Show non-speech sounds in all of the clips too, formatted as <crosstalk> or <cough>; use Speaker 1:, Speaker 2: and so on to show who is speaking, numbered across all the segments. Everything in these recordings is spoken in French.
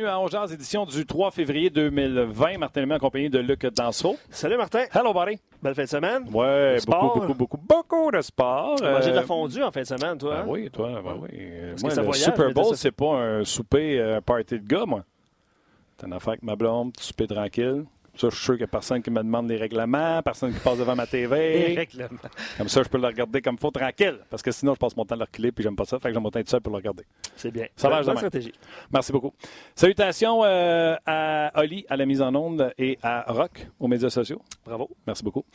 Speaker 1: Bienvenue à Ongears, édition du 3 février 2020. Martin Lemay en compagnie de Luc Danseau.
Speaker 2: Salut Martin.
Speaker 1: Hello, buddy.
Speaker 2: Belle fin de semaine.
Speaker 1: Ouais, beaucoup, beaucoup, beaucoup, beaucoup de sport.
Speaker 2: Mangé de la
Speaker 1: Euh,
Speaker 2: fondue en fin de semaine, toi.
Speaker 1: Ben
Speaker 2: hein?
Speaker 1: oui, toi, ben oui. Moi, le Super Bowl, c'est pas un souper, party de gars, moi. C'est une affaire avec ma blonde, souper tranquille. Ça, je suis sûr qu'il n'y a personne qui me demande les règlements, personne qui passe devant ma <laughs>
Speaker 2: Les
Speaker 1: TV.
Speaker 2: règlements.
Speaker 1: Comme ça, je peux le regarder comme il faut, tranquille. Parce que sinon, je passe mon temps à le reculer, puis j'aime pas ça. Fait que j'aime mon temps tout seul pour le regarder.
Speaker 2: C'est bien.
Speaker 1: Ça même.
Speaker 2: stratégie.
Speaker 1: Merci beaucoup. Salutations euh, à Oli à la mise en onde et à Rock aux médias sociaux.
Speaker 2: Bravo.
Speaker 1: Merci beaucoup.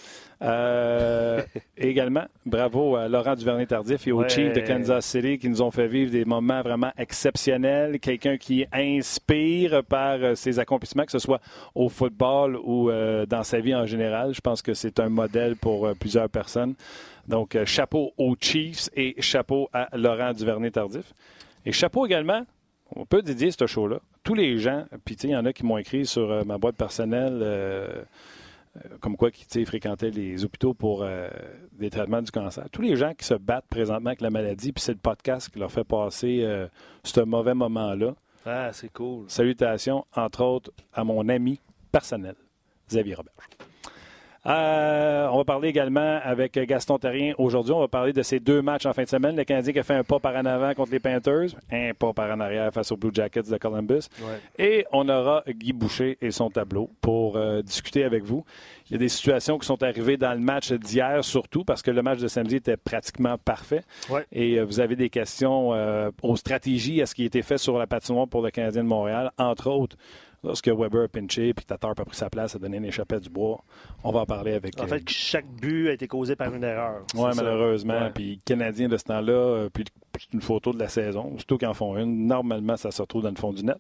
Speaker 1: Euh, et <laughs> également, bravo à Laurent Duvernay-Tardif et aux
Speaker 2: Ouais.
Speaker 1: Chiefs de Kansas City qui nous ont fait vivre des moments vraiment exceptionnels. Quelqu'un qui inspire par euh, ses accomplissements, que ce soit au football ou euh, dans sa vie en général. Je pense que c'est un modèle pour euh, plusieurs personnes. Donc, chapeau aux Chiefs et chapeau à Laurent Duvernay-Tardif. Et chapeau également, on peut dédier ce show-là, tous les gens, puis il y en a qui m'ont écrit sur euh, ma boîte personnelle, euh, comme quoi qui fréquentaient les hôpitaux pour euh, des traitements du cancer. Tous les gens qui se battent présentement avec la maladie, puis c'est le podcast qui leur fait passer euh, ce mauvais moment-là.
Speaker 2: Ah, c'est cool.
Speaker 1: Salutations, entre autres, à mon ami personnel, Xavier Robert. Euh, on va parler également avec Gaston Terrien. Aujourd'hui, on va parler de ces deux matchs en fin de semaine. Le Canadien qui a fait un pas par en avant contre les Panthers, un pas par en arrière face aux Blue Jackets de Columbus.
Speaker 2: Ouais.
Speaker 1: Et on aura Guy Boucher et son tableau pour euh, discuter avec vous. Il y a des situations qui sont arrivées dans le match d'hier, surtout parce que le match de samedi était pratiquement parfait.
Speaker 2: Ouais.
Speaker 1: Et euh, vous avez des questions euh, aux stratégies, à ce qui a été fait sur la patinoire pour le Canadien de Montréal, entre autres. Lorsque Weber a pinché puis Tatar a pris sa place, a donné une échappée du bois. On va en parler avec.
Speaker 2: En
Speaker 1: euh,
Speaker 2: fait, chaque but a été causé par une erreur.
Speaker 1: oui, malheureusement. Puis Canadien de ce temps-là, euh, puis c'est une photo de la saison. Surtout qu'ils en font une. Normalement, ça se retrouve dans le fond du net.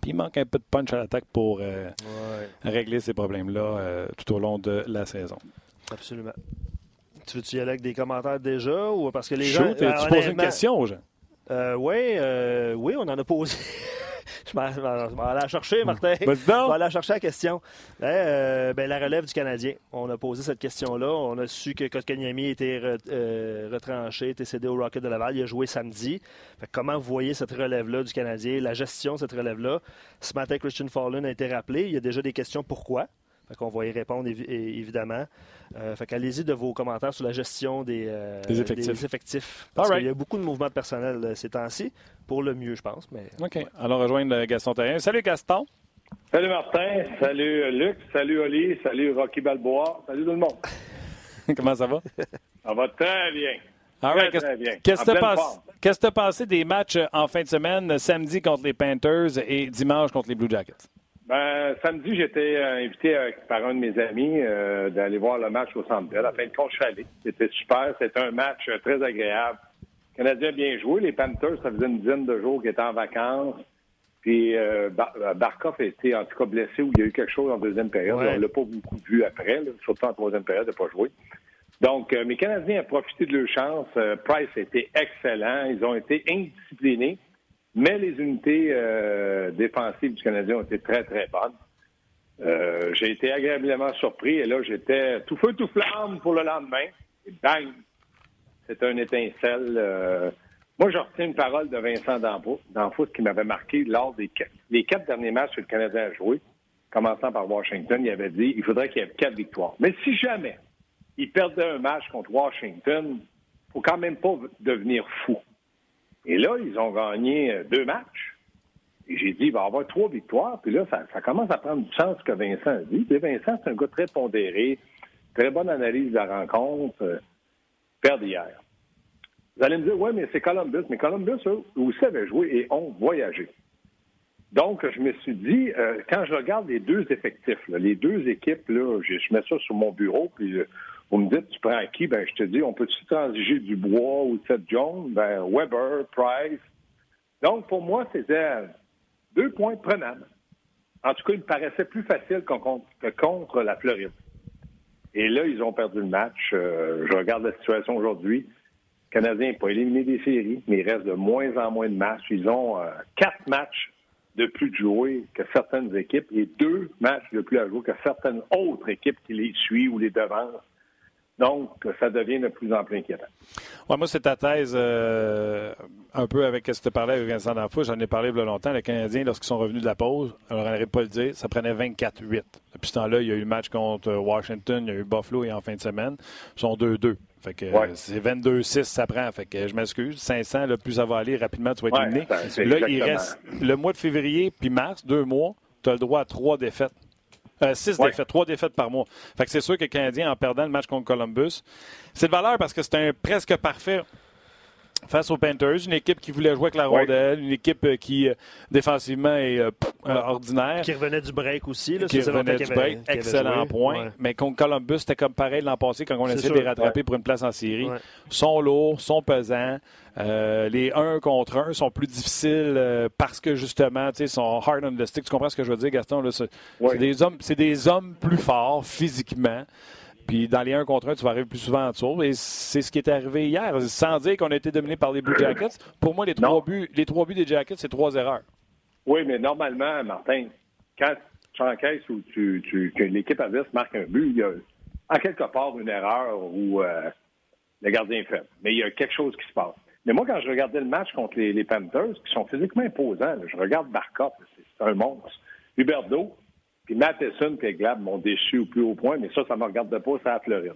Speaker 1: Puis il manque un peu de punch à l'attaque pour euh,
Speaker 2: Ouais,
Speaker 1: régler ces problèmes-là euh, tout au long de la saison.
Speaker 2: absolument. Tu veux-tu y aller avec des commentaires déjà ou parce que les
Speaker 1: Shoot,
Speaker 2: gens.
Speaker 1: tu
Speaker 2: euh,
Speaker 1: poses une question aux gens?
Speaker 2: euh, ouais, euh, oui, on en a posé. Je m'en allais la chercher, Martin.
Speaker 1: Vas-y
Speaker 2: Je vais aller chercher la question. Hein, euh, ben, la relève du Canadien. On a posé cette question-là. On a su que Kotkaniemi était re- euh, retranché, était cédé au Rocket de Laval. Il a joué samedi. Fait comment vous voyez cette relève-là du Canadien, la gestion de cette relève-là? Ce matin, Christian Fallon a été rappelé. Il y a déjà des questions pourquoi. Fait qu'on va y répondre évidemment. Euh, fait qu'allez-y de vos commentaires sur la gestion des, euh,
Speaker 1: Des effectifs.
Speaker 2: des effectifs. Parce
Speaker 1: right.
Speaker 2: qu'il y a beaucoup de mouvements de personnel euh, ces temps-ci. Pour le mieux, je pense. Mais
Speaker 1: OK. Alors, rejoindre Gaston Terrien. Salut, Gaston.
Speaker 3: Salut Martin, salut Luc, salut Oli, salut Rocky Balboa, salut tout le monde. <laughs>
Speaker 1: Comment ça va?
Speaker 3: Ça va très bien.
Speaker 1: All
Speaker 3: Très,
Speaker 1: right. Qu'est-ce que tu as pensé des matchs en fin de semaine, samedi contre les Panthers et dimanche contre les Blue Jackets?
Speaker 3: Ben, samedi, j'étais euh, invité euh, par un de mes amis euh, d'aller voir le match au Centre Bell. À la fin de compte, je suis allé. C'était super. C'était un match euh, très agréable. Le Canadien a bien joué. Les Panthers, ça faisait une dizaine de jours qu'ils étaient en vacances. Puis Bar- Barkov a été en tout cas blessé ou il y a eu quelque chose en deuxième période.
Speaker 2: Ouais.
Speaker 3: On l'a pas beaucoup vu après, là, surtout en troisième période, il n'a pas joué. Donc, mes Canadiens ont profité de leur chance. Price a été excellent. Ils ont été indisciplinés. Mais les unités euh, défensives du Canadien ont été très, très bonnes. Euh, j'ai été agréablement surpris et là, j'étais tout feu, tout flamme pour le lendemain. Et bang! C'était un étincelle. euh, Moi, je retiens une parole de Vincent D'Anfos, qui m'avait marqué lors des quatre, quatre derniers matchs que le Canadien a joué, commençant par Washington. Il avait dit il faudrait qu'il y ait quatre victoires. Mais si jamais il perdait un match contre Washington, il faut quand même pas devenir fou. Et là, ils ont gagné euh, deux matchs. J'ai dit, il va y avoir trois victoires. Puis là, ça, commence à prendre du sens ce que Vincent a dit. Puis Vincent, c'est un gars très pondéré, très bonne analyse de la rencontre. Euh, perd hier. Vous allez me dire, oui, mais c'est Columbus. Mais Columbus, eux aussi, avaient joué et ont voyagé. Donc, je me suis dit, euh, quand je regarde les deux effectifs, les deux équipes, là, je, mets ça sur mon bureau, puis vous me dites, tu prends qui? Ben, je te dis, on peut-tu transiger du bois ou cette Jones? Ben, Weber, Price? Donc, pour moi, c'était deux points prenables. En tout cas, il me paraissait plus facile que contre la Floride. Et là, ils ont perdu le match. Euh, je regarde la situation aujourd'hui. Le Canadien n'est pas éliminé des séries, mais il reste de moins en moins de matchs. Ils ont euh, quatre matchs de plus de jouer que certaines équipes et deux matchs de plus à jouer que certaines autres équipes qui les suivent ou les devancent. Donc, ça devient de plus en plus inquiétant.
Speaker 1: Ouais, moi, c'est ta thèse euh, un peu avec ce que tu parlais avec Vincent D'Anfou. J'en ai parlé il y a longtemps. Les Canadiens, lorsqu'ils sont revenus de la pause, alors on n'arrête pas de le dire, ça prenait 24-8. Depuis ce temps-là, il y a eu le match contre Washington, il y a eu Buffalo et en fin de semaine. Ils sont 2-2. Fait que c'est 22-6, ça prend. Fait que je m'excuse. 500, le plus ça va aller, rapidement, tu vas être éliminé. Là, il reste le mois de février puis mars, deux mois, tu as le droit à trois défaites. Euh, six défaites, trois défaites par mois. Fait que c'est sûr que le Canadien, en perdant le match contre Columbus, c'est de valeur parce que c'est un presque parfait face aux Panthers, une équipe qui voulait jouer avec la rondelle, une équipe euh, qui euh, défensivement est ordinaire.
Speaker 2: Qui revenait du break aussi. Là,
Speaker 1: qui revenait du break, excellent point. Mais contre Columbus, c'était comme pareil l'an passé quand on essayait de les rattraper pour une place en série. Ils sont lourds, sont pesants. Euh, les 1 contre 1 sont plus difficiles euh, parce que justement, ils sont hard on the stick. Tu comprends ce que je veux dire, Gaston? C'est des, hommes, des hommes plus forts physiquement. Puis dans les 1 contre 1, tu vas arriver plus souvent en dessous. Et c'est ce qui est arrivé hier. Sans dire qu'on a été dominé par les Blue Jackets. Pour moi, les trois, buts, les trois buts des Jackets, c'est trois erreurs.
Speaker 3: Oui, mais normalement, Martin, quand tu encaisses ou tu, tu, que l'équipe adverse marque un but, il y a en quelque part une erreur où euh, le gardien est fait. Mais il y a quelque chose qui se passe. Mais moi, quand je regardais le match contre les, Panthers, qui sont physiquement imposants, je regarde Barkov, c'est un monstre. Huberto, puis Matheson puis Glab m'ont déçu au plus haut point, mais ça, ça ne me regarde pas, ça à Floride.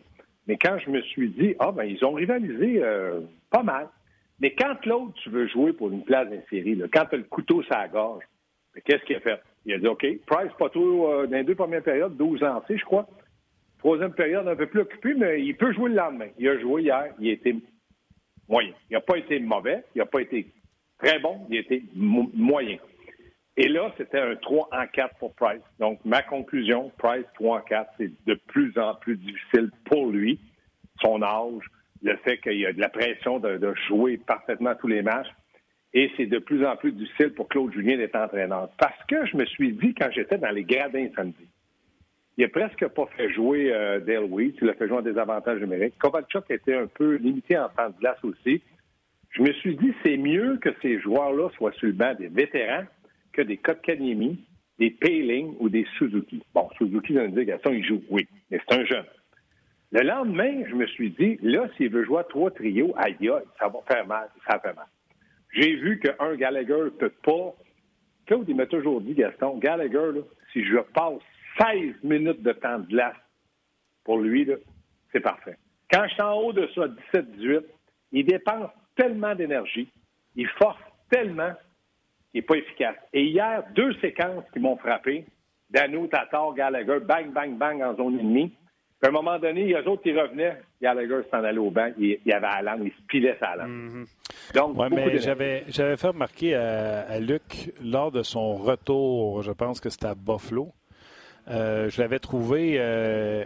Speaker 3: Mais quand je me suis dit, ah, ben, ils ont rivalisé euh, pas mal. Mais quand l'autre, tu veux jouer pour une place d'insérie, quand tu as le couteau sur la gorge, ben, qu'est-ce qu'il a fait? Il a dit, OK, Price, pas tout euh, dans les deux premières périodes, 12 ans, je crois. Troisième période, un peu plus occupé, mais il peut jouer le lendemain. Il a joué hier, il a été moyen. Il n'a pas été mauvais, il n'a pas été très bon, il a été moyen. Et là, c'était un 3 en 4 pour Price. Donc, ma conclusion, Price 3 en 4, c'est de plus en plus difficile pour lui, son âge, le fait qu'il y a de la pression de, jouer parfaitement tous les matchs. Et c'est de plus en plus difficile pour Claude Julien d'être entraîneur. Parce que je me suis dit, quand j'étais dans les gradins samedi, il n'a presque pas fait jouer euh, Dale. Il a fait jouer en désavantage numérique. Kovalchuk était un peu limité en temps de glace aussi. Je me suis dit, c'est mieux que ces joueurs-là soient sur le banc des vétérans que des Kotkaniemi, des Payling ou des Suzuki. Bon, Suzuki, dans l'indication, il joue, oui, mais c'est un jeune. Le lendemain, je me suis dit, là, s'il veut jouer à trois trios, aïe, ça va faire mal, ça fait mal. J'ai vu qu'un Gallagher ne peut pas. Claude, il m'a toujours dit, Gaston, Gallagher, là, si je passe 16 minutes de temps de glace pour lui, c'est parfait. Quand je suis en haut de ça, 17-18, il dépense tellement d'énergie, il force tellement qu'il n'est pas efficace. Et hier, deux séquences qui m'ont frappé, Dano, Tatar, Gallagher, bang, bang, bang en zone ennemie. Puis à un moment donné, il y a d'autres qui revenaient. Gallagher s'en allait au banc. Il, y avait Alan, il se pilait sa langue.
Speaker 1: Mm Donc, mais j'avais, j'avais fait remarquer à, Luc, lors de son retour, je pense que c'était à Buffalo, euh, je l'avais trouvé. Euh,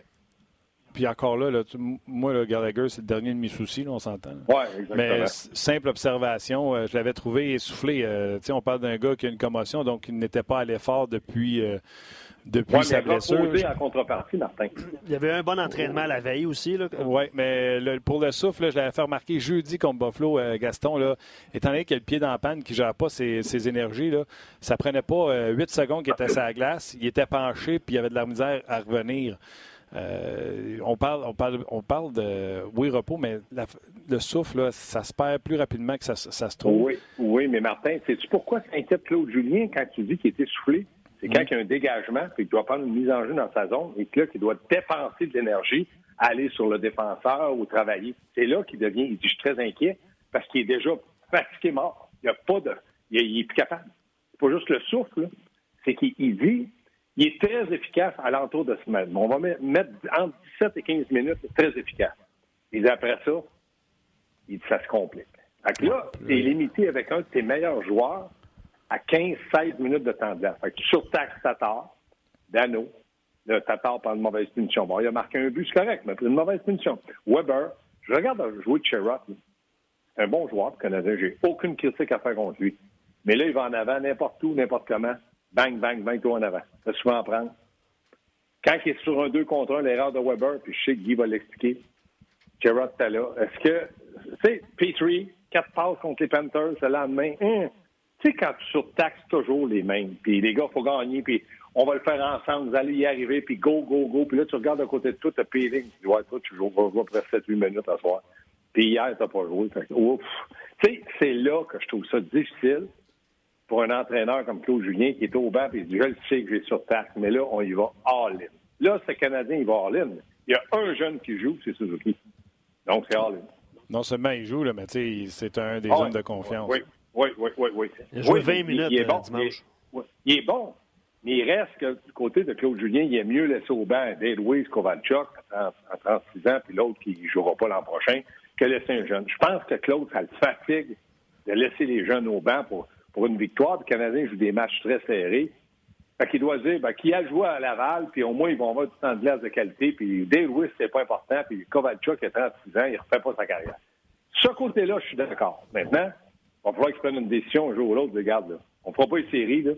Speaker 1: puis encore là, moi, le Gallagher, c'est le dernier de mes soucis, on s'entend.
Speaker 3: Oui, exactement.
Speaker 1: Mais simple observation, euh, je l'avais trouvé essoufflé. on parle d'un gars qui a une commotion, donc il n'était pas à l'effort depuis depuis sa blessure.
Speaker 3: en contrepartie, Martin.
Speaker 2: Il y avait un bon entraînement la veille aussi.
Speaker 1: Oui, mais pour le souffle, je l'avais fait remarquer jeudi contre Buffalo, euh, Gaston. Là, étant donné qu'il a le pied dans la panne, qu'il ne gère pas ses, énergies, là, ça prenait pas euh, huit secondes qu'il était sur la glace. Il était penché, puis il avait de la misère à revenir. Euh, on, parle, on, parle, on parle de oui repos, mais le souffle, ça se perd plus rapidement que ça, se trouve.
Speaker 3: Oui, oui mais Martin, sais-tu pourquoi ça inquiète Claude Julien quand tu dis qu'il était soufflé? C'est quand il y a un dégagement, puis qu'il doit prendre une mise en jeu dans sa zone, et que là, qu'il doit dépenser de l'énergie, aller sur le défenseur ou travailler. C'est là qu'il devient, il dit, je suis très inquiet, parce qu'il est déjà fatigué mort. Il n'y a pas de, il, est plus capable. C'est pas juste le souffle, c'est qu'il dit, il est très efficace à l'entour de ce match. On va mettre entre 17 et 15 minutes, très efficace. Et après ça, ça se complique. Donc là, tu es limité avec un de tes meilleurs joueurs à 15-16 minutes de temps de glace. Fait que tu surtaxes Tatar, Dano, le Tatar prend une mauvaise punition. Bon, il a marqué un but, c'est correct, mais une mauvaise punition. Weber, je regarde jouer Cherrott. C'est un bon joueur, le Canadien. J'ai aucune critique à faire contre lui. Mais là, il va en avant n'importe où, n'importe comment. Bang, bang, bang, tout en avant. Ça souvent en prendre. Quand il est sur un 2 contre 1, l'erreur de Weber, puis je sais que Guy va l'expliquer. T'es là. Est-ce que, tu sais, Petrie, quatre passes contre les Panthers le lendemain, hum, Tu sais, quand tu surtaxes toujours les mêmes, puis les gars, faut gagner, puis on va le faire ensemble, vous allez y arriver, puis go, go, go. Puis là, tu regardes à côté de toi, tu as Peeling. Tu dis, ouais, toi, tu joues, presque 7-8 minutes à soir. Puis hier, tu n'as pas joué. Tu sais, c'est là que je trouve ça difficile pour un entraîneur comme Claude Julien qui est au banc et il dit, je le sais que j'ai surtaxe, mais là, on y va all-in. Là, ce Canadien, il va all-in. Il y a un jeune qui joue, c'est Suzuki. Donc, c'est all-in.
Speaker 1: Non seulement il joue, là, mais tu sais, c'est un des hommes de confiance.
Speaker 3: Oui, oui, oui, oui. oui.
Speaker 2: Il a joué 20 minutes il, est bon, dimanche.
Speaker 3: il est bon, mais il reste que du côté de Claude Julien, il est mieux laissé au banc Dave Louise Kovalchuk à 36 ans, puis l'autre qui ne jouera pas l'an prochain, que laisser un jeune. Je pense que Claude, ça le fatigue de laisser les jeunes au banc pour, pour une victoire. Le Canadien joue des matchs très serrés. Fait qu'il doit dire ben, qui a joué à Laval, puis au moins ils vont avoir du temps de glace de qualité, puis Dave Louis, c'est pas important, puis Kovalchuk a 36 ans, il refait pas sa carrière. Ce côté-là, je suis d'accord. Maintenant, il va falloir qu'ils prennent une décision un jour ou l'autre, regarde, là. On fera pas une série, là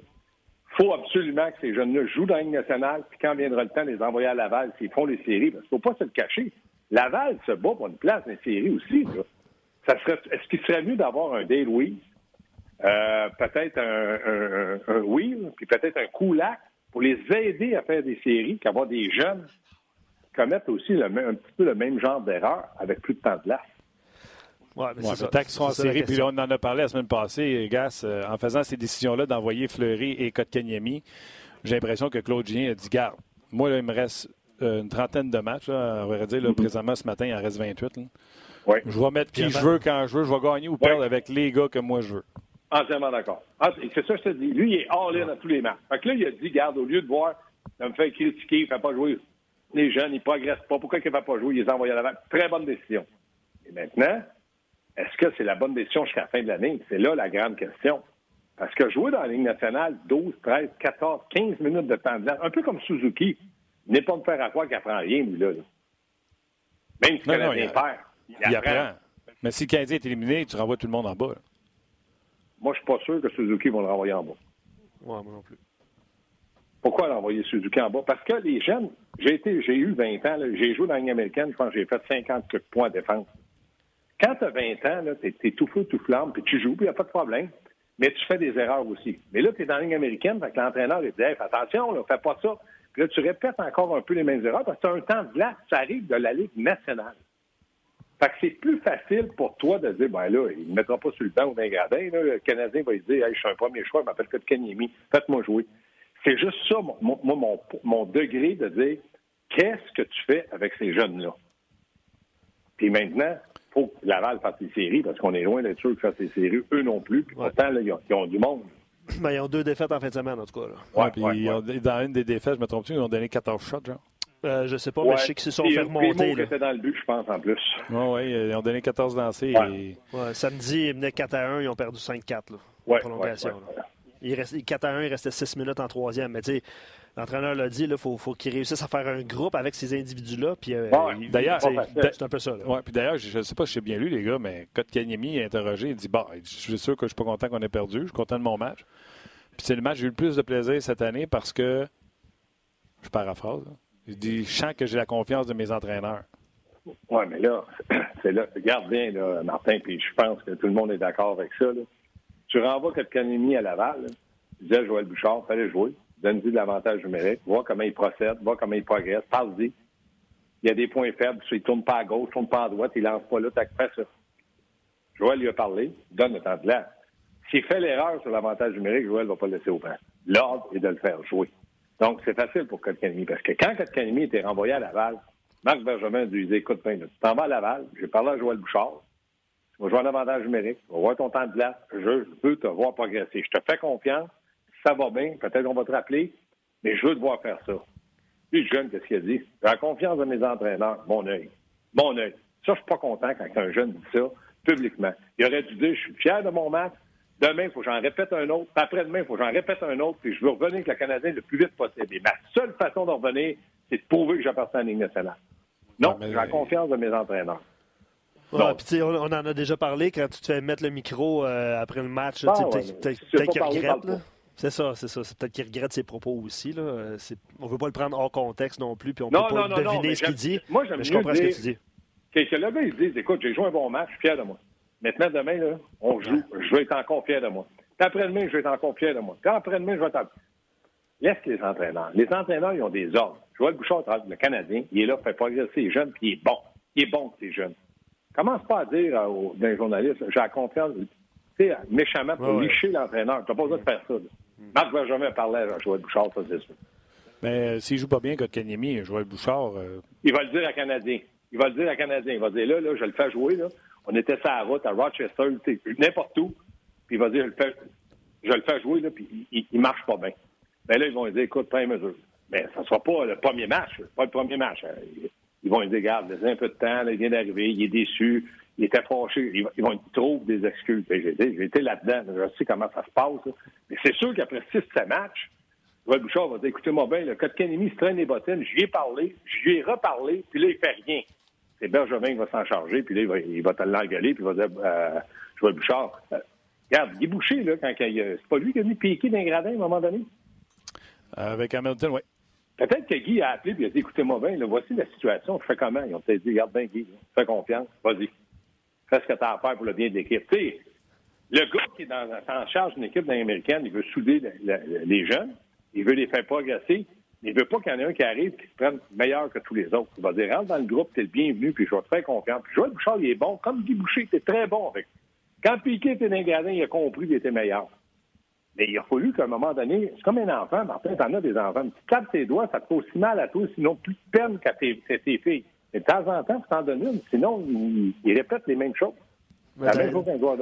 Speaker 3: faut absolument que ces jeunes-là jouent dans la nationale, puis quand viendra le temps de les envoyer à Laval, s'ils font les séries, parce qu'il faut pas se le cacher. Laval se bat pour une place dans les séries aussi. Ça serait, est-ce qu'il serait mieux d'avoir un Dale Louise, euh, peut-être un, un, Wheel, puis peut-être un Koulak pour les aider à faire des séries, qu'avoir des jeunes commettent aussi le, un petit peu le même genre d'erreur avec plus de temps de place.
Speaker 1: Oui, mais ouais, c'est qu'ils en série. Puis on en a parlé la semaine passée, Gas, euh, en faisant ces décisions-là d'envoyer Fleury et Kotkaniemi, j'ai l'impression que Claude Gien a dit Garde, moi, là, il me reste euh, une trentaine de matchs. Là, on va dire, là, mm-hmm. présentement, ce matin, il en reste 28. Je vais mettre qui je veux quand je veux. Je vais gagner ou perdre avec les gars que moi je veux.
Speaker 3: Entièrement d'accord. Ah, c'est ça que je te dis. Lui, il est all-in à tous les matchs. Fait que là, il a dit, garde, au lieu de voir, de me faire critiquer, il ne fait pas jouer les jeunes, il ne progresse pas. Pourquoi il ne fait pas jouer? Il les envoie à l'avant. Très bonne décision. Et maintenant, est-ce que c'est la bonne décision jusqu'à la fin de l'année? C'est là la grande question. Parce que jouer dans la Ligue nationale 12, 13, 14, 15 minutes de temps de glace, un peu comme Suzuki, n'est pas me faire à croire qu'il apprend rien, lui, là. Même si le Canadien perd, il, apprend.
Speaker 1: Mais si le Canadien est éliminé, tu renvoies tout le monde en bas.
Speaker 3: Moi, je suis pas sûr que Suzuki va le renvoyer en bas.
Speaker 2: Ouais, moi non plus.
Speaker 3: Pourquoi l'envoyer Suzuki en bas? Parce que les jeunes, j'ai été, j'ai eu 20 ans, j'ai joué dans la américaine, je pense que j'ai fait 50 points de défense. Quand tu as 20 ans, tu es, tout fou, tout flamme, puis tu joues, puis il n'y a pas de problème. Mais tu fais des erreurs aussi. Mais là, tu es dans la ligne américaine, fait que l'entraîneur, il dit hey, attention, ne fais pas ça. Puis là, tu répètes encore un peu les mêmes erreurs parce que tu as un temps de glace, ça arrive de la Ligue nationale. Fait que c'est plus facile pour toi de dire, ben là, il ne mettra pas sur le banc ou dans les gradins. Le Canadien va lui dire, hey, je suis un premier choix, je m'appelle Kanyemi, faites-moi jouer. C'est juste ça, mon, mon, mon degré de dire, qu'est-ce que tu fais avec ces jeunes-là? Puis maintenant, faut que Laval fasse des séries parce qu'on est loin d'être sûr qu'ils fassent des séries, eux non plus. Puis pourtant, là, ils, ont, du monde.
Speaker 2: Mais ils ont deux défaites en fin de semaine, en tout cas.
Speaker 1: Là. puis dans une des défaites, je me trompe-tu, ils ont donné 14 shots, genre?
Speaker 2: Euh, je sais pas, mais je sais qu'ils se sont fait remonter.
Speaker 3: Ils étaient dans le but, je pense, en plus.
Speaker 1: Oui, oui, ils ont donné 14 lancés.
Speaker 2: Et... samedi, ils menaient 4 à 1, ils ont perdu 5-4 en prolongation. Il restait, 4 à 1, il restait 6 minutes en troisième. Mais tu sais, l'entraîneur l'a dit, il faut, faut qu'il réussisse à faire un groupe avec ces individus-là. Puis, euh,
Speaker 1: d'ailleurs,
Speaker 2: c'est un peu ça.
Speaker 1: Ouais, puis d'ailleurs, je ne sais pas si j'ai bien lu, les gars, mais Kotkaniemi est interrogé. Il dit Bon, je suis sûr que je ne suis pas content qu'on ait perdu. Je suis content de mon match. Puis c'est le match, j'ai eu le plus de plaisir cette année parce que, je paraphrase, il dit Je sens que j'ai la confiance de mes entraîneurs.
Speaker 3: Oui, mais là, <clears throat> c'est là, regarde bien, là, Martin, puis je pense que tout le monde est d'accord avec ça. Tu renvoies Kotkaniemi à Laval, là, tu disais Joël Bouchard, fallait jouer donne-lui de l'avantage numérique, vois comment il procède, vois comment il progresse, parle-y. Il y a des points faibles, il ne tourne pas à gauche, il ne tourne pas à droite, il lance pas là, t'as fait ça. Joël lui a parlé, donne le temps de l'air. S'il fait l'erreur sur l'avantage numérique, Joël ne va pas le laisser au banc. L'ordre est de le faire jouer. Donc, c'est facile pour Kotkanemi, parce que quand Kotkanemi était renvoyé à Laval, Marc Benjamin lui dit Écoute, ben, tu t'en vas à Laval, j'ai parlé à Joël Bouchard, tu vas jouer en avantage numérique, tu vas voir ton temps de glace, je veux te voir progresser. Je te fais confiance, ça va bien, peut-être qu'on va te rappeler, mais je veux te voir faire ça. Puis le jeune, qu'est-ce qu'il a dit? J'ai la confiance de mes entraîneurs, mon œil. Mon œil. Ça, je suis pas content quand un jeune dit ça publiquement. Il aurait dû dire, je suis fier de mon match. Demain, il faut que j'en répète un autre. après-demain, il faut que j'en répète un autre. Puis je veux revenir avec le Canadien le plus vite possible. Et ma seule façon de revenir, c'est de prouver que j'appartiens à la Ligue nationale. Non, j'ai la confiance de mes entraîneurs.
Speaker 2: Ouais, on, on, en a déjà parlé quand tu te fais mettre le micro euh, après le match. Ah, peut-être qu'il regrette. C'est ça, c'est ça. C'est peut-être qu'il regrette ses propos aussi. Là. On ne veut pas le prendre hors contexte non plus, puis on ne peut pas deviner ce qu'il dit.
Speaker 3: Moi, j'aime
Speaker 2: je comprends ce que tu dis.
Speaker 3: Que le gars, il dit Écoute, j'ai joué un bon match, je suis fier de moi. Maintenant, demain, là, on joue. Je veux être encore fier de moi. Après-demain, je vais être encore fier de moi. Puis après-demain, je vais être... Laisse les entraîneurs. Les entraîneurs, ils ont des ordres. Joël Bouchard, le Canadien, il est là pour faire progresser les jeunes, puis il est bon. Il est bon, ces jeunes. Commence pas à dire aux, journalistes, j'ai la confiance, tu sais, méchamment pour licher l'entraîneur. Tu n'as pas besoin de faire ça. Marc va jamais parler à Joël Bouchard, ça, c'est sûr.
Speaker 1: Mais euh, s'il joue pas bien, Kotkaniemi, Joël Bouchard. Euh,
Speaker 3: il va le dire à Canadien. Il va le dire à Canadien. Il va dire là, là, je le fais jouer. Là. On était sur la route à Rochester, n'importe où. Puis il va dire, je le fais, le fais jouer, puis il, il marche pas bien. Mais là, ils vont dire, écoute, pas mesure. Mais ça ne sera pas le premier match. Pas le premier match. Hein. Ils vont lui dire, regarde, laissez un peu de temps, il vient d'arriver, il est déçu, il était fâché. Ils, vont trouver des excuses. J'ai été là-dedans, je sais comment ça se passe. Mais c'est sûr qu'après 6-7 matchs, Joël Bouchard va dire, écoutez-moi bien, le Canemi se traîne les bottines, j'y ai parlé, j'y ai reparlé, puis là, il fait rien. C'est Bergevin qui va s'en charger, puis là, il va, il va te l'engueuler, puis il va dire, euh, Joël Bouchard, euh, regarde, il est bouché, là, quand il, c'est pas lui qui a mis piquer d'un gradin à un moment donné?
Speaker 1: Avec Hamilton, oui.
Speaker 3: Peut-être que Guy a appelé et a dit Écoutez-moi bien, voici la situation, je fais comment? Ils ont peut-être dit Regarde bien, Guy, fais confiance, vas-y. Fais ce que tu as à faire pour le bien de l'équipe. Tu sais, le gars qui est en charge d'une équipe américaine, il veut souder les jeunes, il veut les faire progresser, il veut pas qu'il y en ait un qui arrive qui se prenne meilleur que tous les autres. Il va dire Rentre dans le groupe, tu es le bienvenu, puis je vais te faire confiance. Puis Joël Bouchard, il est bon, comme Guy Boucher, était très bon avec. Quand Piquet était dans il a compris qu'il était meilleur. Mais il a fallu qu'à un moment donné, c'est comme un enfant, Martin, t'en as des enfants. Tu tapes tes doigts, ça te fait aussi mal à toi, sinon plus de peine qu'à tes, filles. Mais de temps en temps, tu t'en donnes une, sinon, ils répètent les mêmes choses. La même chose qu'un joueur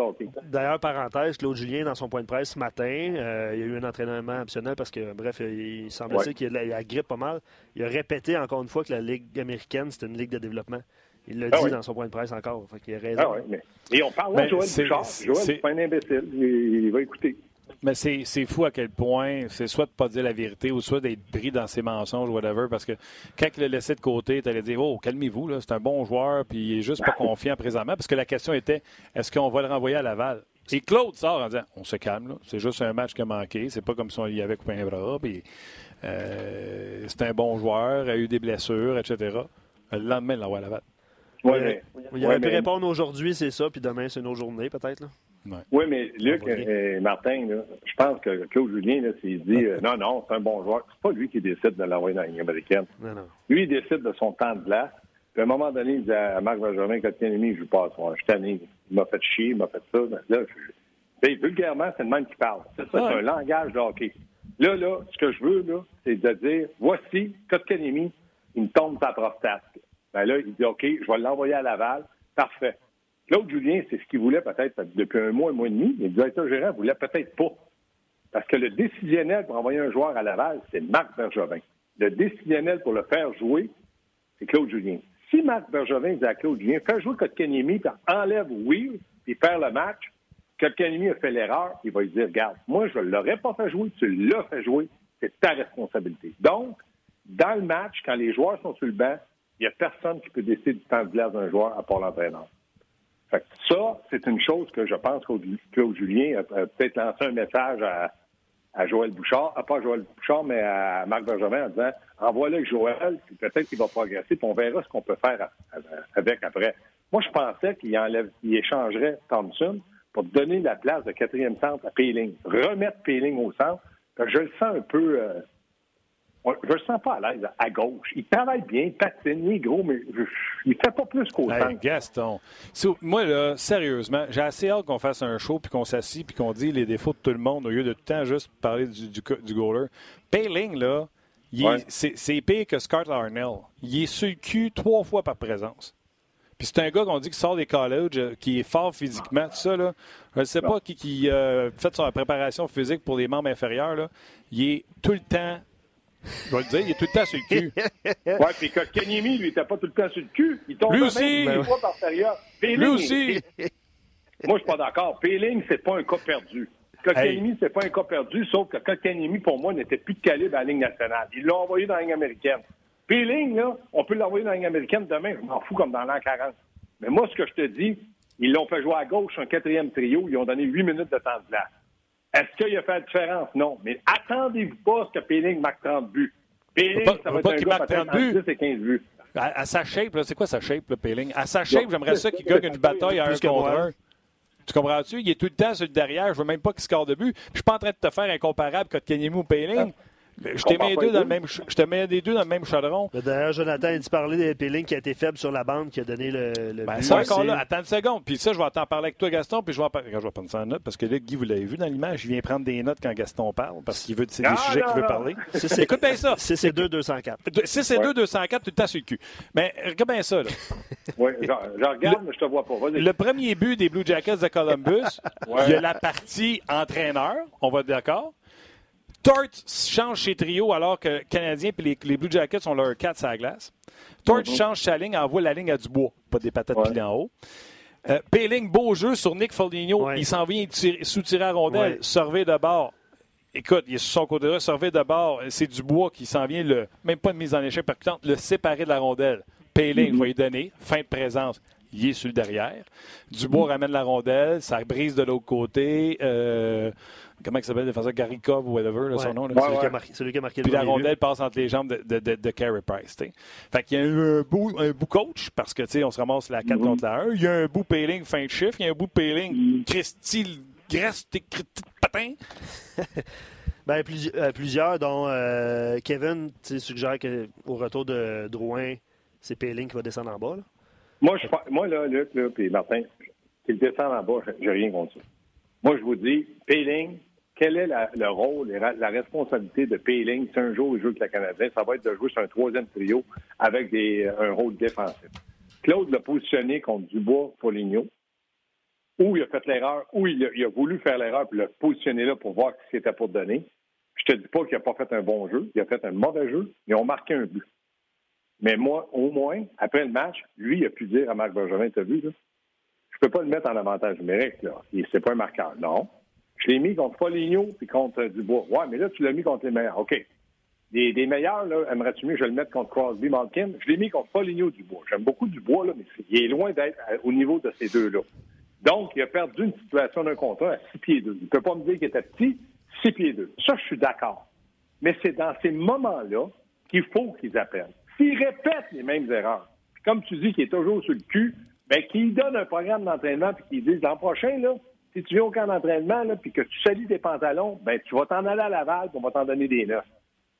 Speaker 2: D'ailleurs, parenthèse, Claude Julien, dans son point de presse ce matin, euh, il y a eu un entraînement optionnel parce que, bref, il semble qu'il a, la grippe pas mal. Il a répété encore une fois que la Ligue américaine, c'était une ligue de développement. Il l'a ah dit dans son point de presse encore. Fait il a raison.
Speaker 3: Ah mais... Et on parle de Joël Bouchard. Joël, c'est pas un imbécile. il va écouter.
Speaker 1: Mais c'est fou à quel point c'est soit de ne pas dire la vérité ou soit d'être pris dans ses mensonges, whatever, parce que quand il le laissé de côté, tu allais dire Oh, calmez-vous, c'est un bon joueur, puis il est juste pas confiant présentement, parce que la question était est-ce qu'on va le renvoyer à Laval? Et Claude sort en disant On se calme, c'est juste un match qui a manqué, c'est pas comme si on y avait coupé un bras, puis euh, c'est un bon joueur, a eu des blessures, etc. Le lendemain, il l'envoie à Laval.
Speaker 2: Oui, mais, il aurait pu répondre aujourd'hui, c'est ça, puis demain, c'est une autre journée,
Speaker 3: Oui, mais Luc et Martin, je pense que Claude Julien s'il dit euh, non, non, c'est un bon joueur, c'est pas lui qui décide de l'envoyer dans la Ligue américaine. Lui, il décide de son temps de glace. Puis à un moment donné, il dit à Marc Benjamin, quand il est je joue pas à soir. Je suis tanné. Il m'a fait chier, il m'a fait ça. Là, je... vulgairement, c'est le même qui parle. C'est ça, c'est un langage de hockey. Là, là, ce que je veux, là, c'est de dire voici, Kotkanemi, il me tombe sa prostate. Ben là, il dit OK, je vais l'envoyer à Laval. Parfait. Claude Julien, c'est ce qu'il voulait peut-être depuis un mois, un mois et demi, mais le directeur général ne voulait peut-être pas. Parce que le décisionnel pour envoyer un joueur à Laval, c'est Marc Bergevin. Le décisionnel pour le faire jouer, c'est Claude Julien. Si Marc Bergevin dit à Claude Julien, fais jouer Kotkaniemi, puis enlève Will, puis faire le match, Kotkaniemi a fait l'erreur, il va lui dire, regarde, moi, je ne l'aurais pas fait jouer, tu l'as fait jouer, c'est ta responsabilité. Donc, dans le match, quand les joueurs sont sur le banc, il n'y a personne qui peut décider du temps de glace d'un joueur à part l'entraîneur ça, c'est une chose que je pense que Claude Julien a, peut-être lancé un message à, Joël Bouchard, pas Joël Bouchard, mais à Marc Benjamin en disant envoie-le Joël, puis peut-être qu'il va progresser, puis on verra ce qu'on peut faire avec après. Moi, je pensais qu'il enlève, il échangerait Thompson pour donner la place de quatrième centre à Peeling, remettre Peeling au centre. Je le sens un peu. Euh, je le sens pas à l'aise à gauche. Il travaille bien, il patine, il est gros, mais il fait pas plus qu'au hey,
Speaker 1: Gaston, moi, là, sérieusement, j'ai assez hâte qu'on fasse un show, puis qu'on s'assied, puis qu'on dise les défauts de tout le monde, au lieu de tout le temps juste parler du, du, du goaler. Payling, là, c'est pire que Scott Arnell. Il est sur le cul trois fois par présence. Puis c'est un gars qu'on dit qui sort des colleges, euh, qui est fort physiquement, tout ça. Là. Je ne sais pas qui, qui euh, fait sa préparation physique pour les membres inférieurs. Là. Il est tout le temps je vais le dire, il est tout le temps sur le cul. <laughs>
Speaker 3: oui, puis que Kanyemi, lui, n'était pas tout le temps sur le cul. Il tombe
Speaker 1: lui aussi.
Speaker 3: même fois par période.
Speaker 1: lui aussi.
Speaker 3: Moi, je suis pas d'accord. Péling, c'est pas un cas perdu. Kotkaniemi, hey. c'est pas un cas perdu, sauf que Kotkaniemi, pour moi, n'était plus de calibre à la ligne nationale. Ils l'ont envoyé dans la ligne américaine. Péling, là, on peut l'envoyer dans la ligne américaine demain, je m'en fous comme dans l'an 40. Mais moi, ce que je te dis, ils l'ont fait jouer à gauche, un quatrième trio, ils ont donné huit minutes de temps de place. Est-ce qu'il a fait la différence? Non. Mais attendez-vous pas à ce que Péling marque 30 buts. Péling, ça va être un gars marque 10 et 15 buts.
Speaker 1: À, sa shape, c'est quoi sa shape, le Péling? À sa shape, j'aimerais ça qu'il gagne une bataille à un contre un. Tu comprends-tu? Il est tout le temps sur le derrière. Je veux même pas qu'il score de but. Je suis pas en train de te faire incomparable Kotkaniemi ou Payling. Je te mets les deux dans le même, je te mets les deux dans le même chaudron.
Speaker 2: D'ailleurs, Jonathan, il dit parler des Péling qui a été faible sur la bande, qui a donné le, le
Speaker 1: ben,
Speaker 2: but.
Speaker 1: Ça encore là, attends une seconde. Puis ça, je vais t'en parler avec toi, Gaston, puis je vais, en je vais prendre ça en note, parce que là, Guy, vous l'avez vu dans l'image, il vient prendre des notes quand Gaston parle, parce qu'il veut, c'est des
Speaker 3: Ah,
Speaker 1: sujets qu'il veut parler. <laughs> Écoute bien ça.
Speaker 2: 6 et 2, 204.
Speaker 1: 6 et 2, 204, tout le temps sur le cul. Mais regarde bien ça, là. <laughs>
Speaker 3: Oui, je, je regarde, mais je te vois pas.
Speaker 1: Le premier but des Blue Jackets de Columbus, <laughs>
Speaker 3: Ouais.
Speaker 1: il y a la partie entraîneur, on va être d'accord. Tort change ses trios alors que Canadiens et les, les Blue Jackets ont leur 4 sur la glace. Tort change sa ligne, envoie la ligne à Dubois, pas des patates
Speaker 3: Ouais.
Speaker 1: pilées en haut. Euh, Péling, beau jeu sur Nick Foligno.
Speaker 2: Ouais.
Speaker 1: Il s'en vient tirer- sous-tirer à rondelle,
Speaker 2: Ouais.
Speaker 1: surveiller de bord. Écoute, il est sur son côté là, surveiller de bord. C'est Dubois qui s'en vient, le, même pas une mise en échec percutante, le séparer de la rondelle. Péling
Speaker 3: Mm-hmm.
Speaker 1: va lui donner, fin de présence. Il est sur le derrière. Dubois ramène la rondelle, ça brise de l'autre côté. Euh, comment il s'appelle le défenseur? Gary Cobb ou whatever, là, son nom.
Speaker 3: Ouais,
Speaker 2: lui qui a
Speaker 3: ouais.
Speaker 2: marqué- c'est lui qui a marqué
Speaker 1: Puis
Speaker 2: le
Speaker 1: la
Speaker 2: premier but.
Speaker 1: rondelle passe entre les jambes de, de, de, de Carey Price. t'sais. Fait qu'il y a un bout, un bout coach, parce que tu sais, on se ramasse la 4 contre la 1. Il y a un bout Payling fin de chiffre. Il y a un bout Payling Christy Grèce, t'es cri- t'es patin. <laughs>
Speaker 2: Ben, plus- euh, plusieurs, dont euh, Kevin suggère qu'au retour de Drouin, c'est Péling qui va descendre en bas. là.
Speaker 3: Moi, je, moi, là, Luc, là, puis Martin, qu'il descend en bas, j'ai rien contre ça. Moi, je vous dis, Payling, quel est le rôle et la responsabilité de Payling si un jour il joue avec le Canadien? Ça va être de jouer sur un troisième trio avec un rôle défensif. Claude l'a positionné contre Dubois, Foligno, où il a fait l'erreur, où il a, voulu faire l'erreur, puis l'a positionné là pour voir ce qu'il était pour donner. Je te dis pas qu'il n'a pas fait un bon jeu, il a fait un mauvais jeu, ils ont marqué un but. Mais moi, au moins, après le match, lui, il a pu dire à Marc Bergevin, t'as vu, là, je peux pas le mettre en avantage numérique, là. C'est pas un marqueur. Non. Je l'ai mis contre Foligno puis contre euh, Dubois. Ouais, mais là, tu l'as mis contre les meilleurs. OK. Des, meilleurs, là, aimerais-tu mieux que je le mette contre Crosby, Malkin? Je l'ai mis contre Foligno, Dubois. J'aime beaucoup Dubois, là, mais il est loin d'être à- au niveau de ces deux-là. Donc, il a perdu une situation d'un contrat à 6 pieds 2. Il ne peut pas me dire qu'il était petit, 6 pieds 2. Ça, je suis d'accord. Mais c'est dans ces moments-là qu'il faut qu'ils appellent. S'ils répètent les mêmes erreurs, comme tu dis qu'il est toujours sur le cul, ben qu'ils donnent un programme d'entraînement puis qu'ils disent l'an prochain, là, si tu viens au camp d'entraînement puis que tu salis tes pantalons, ben tu vas t'en aller à Laval puis on va t'en donner des neufs.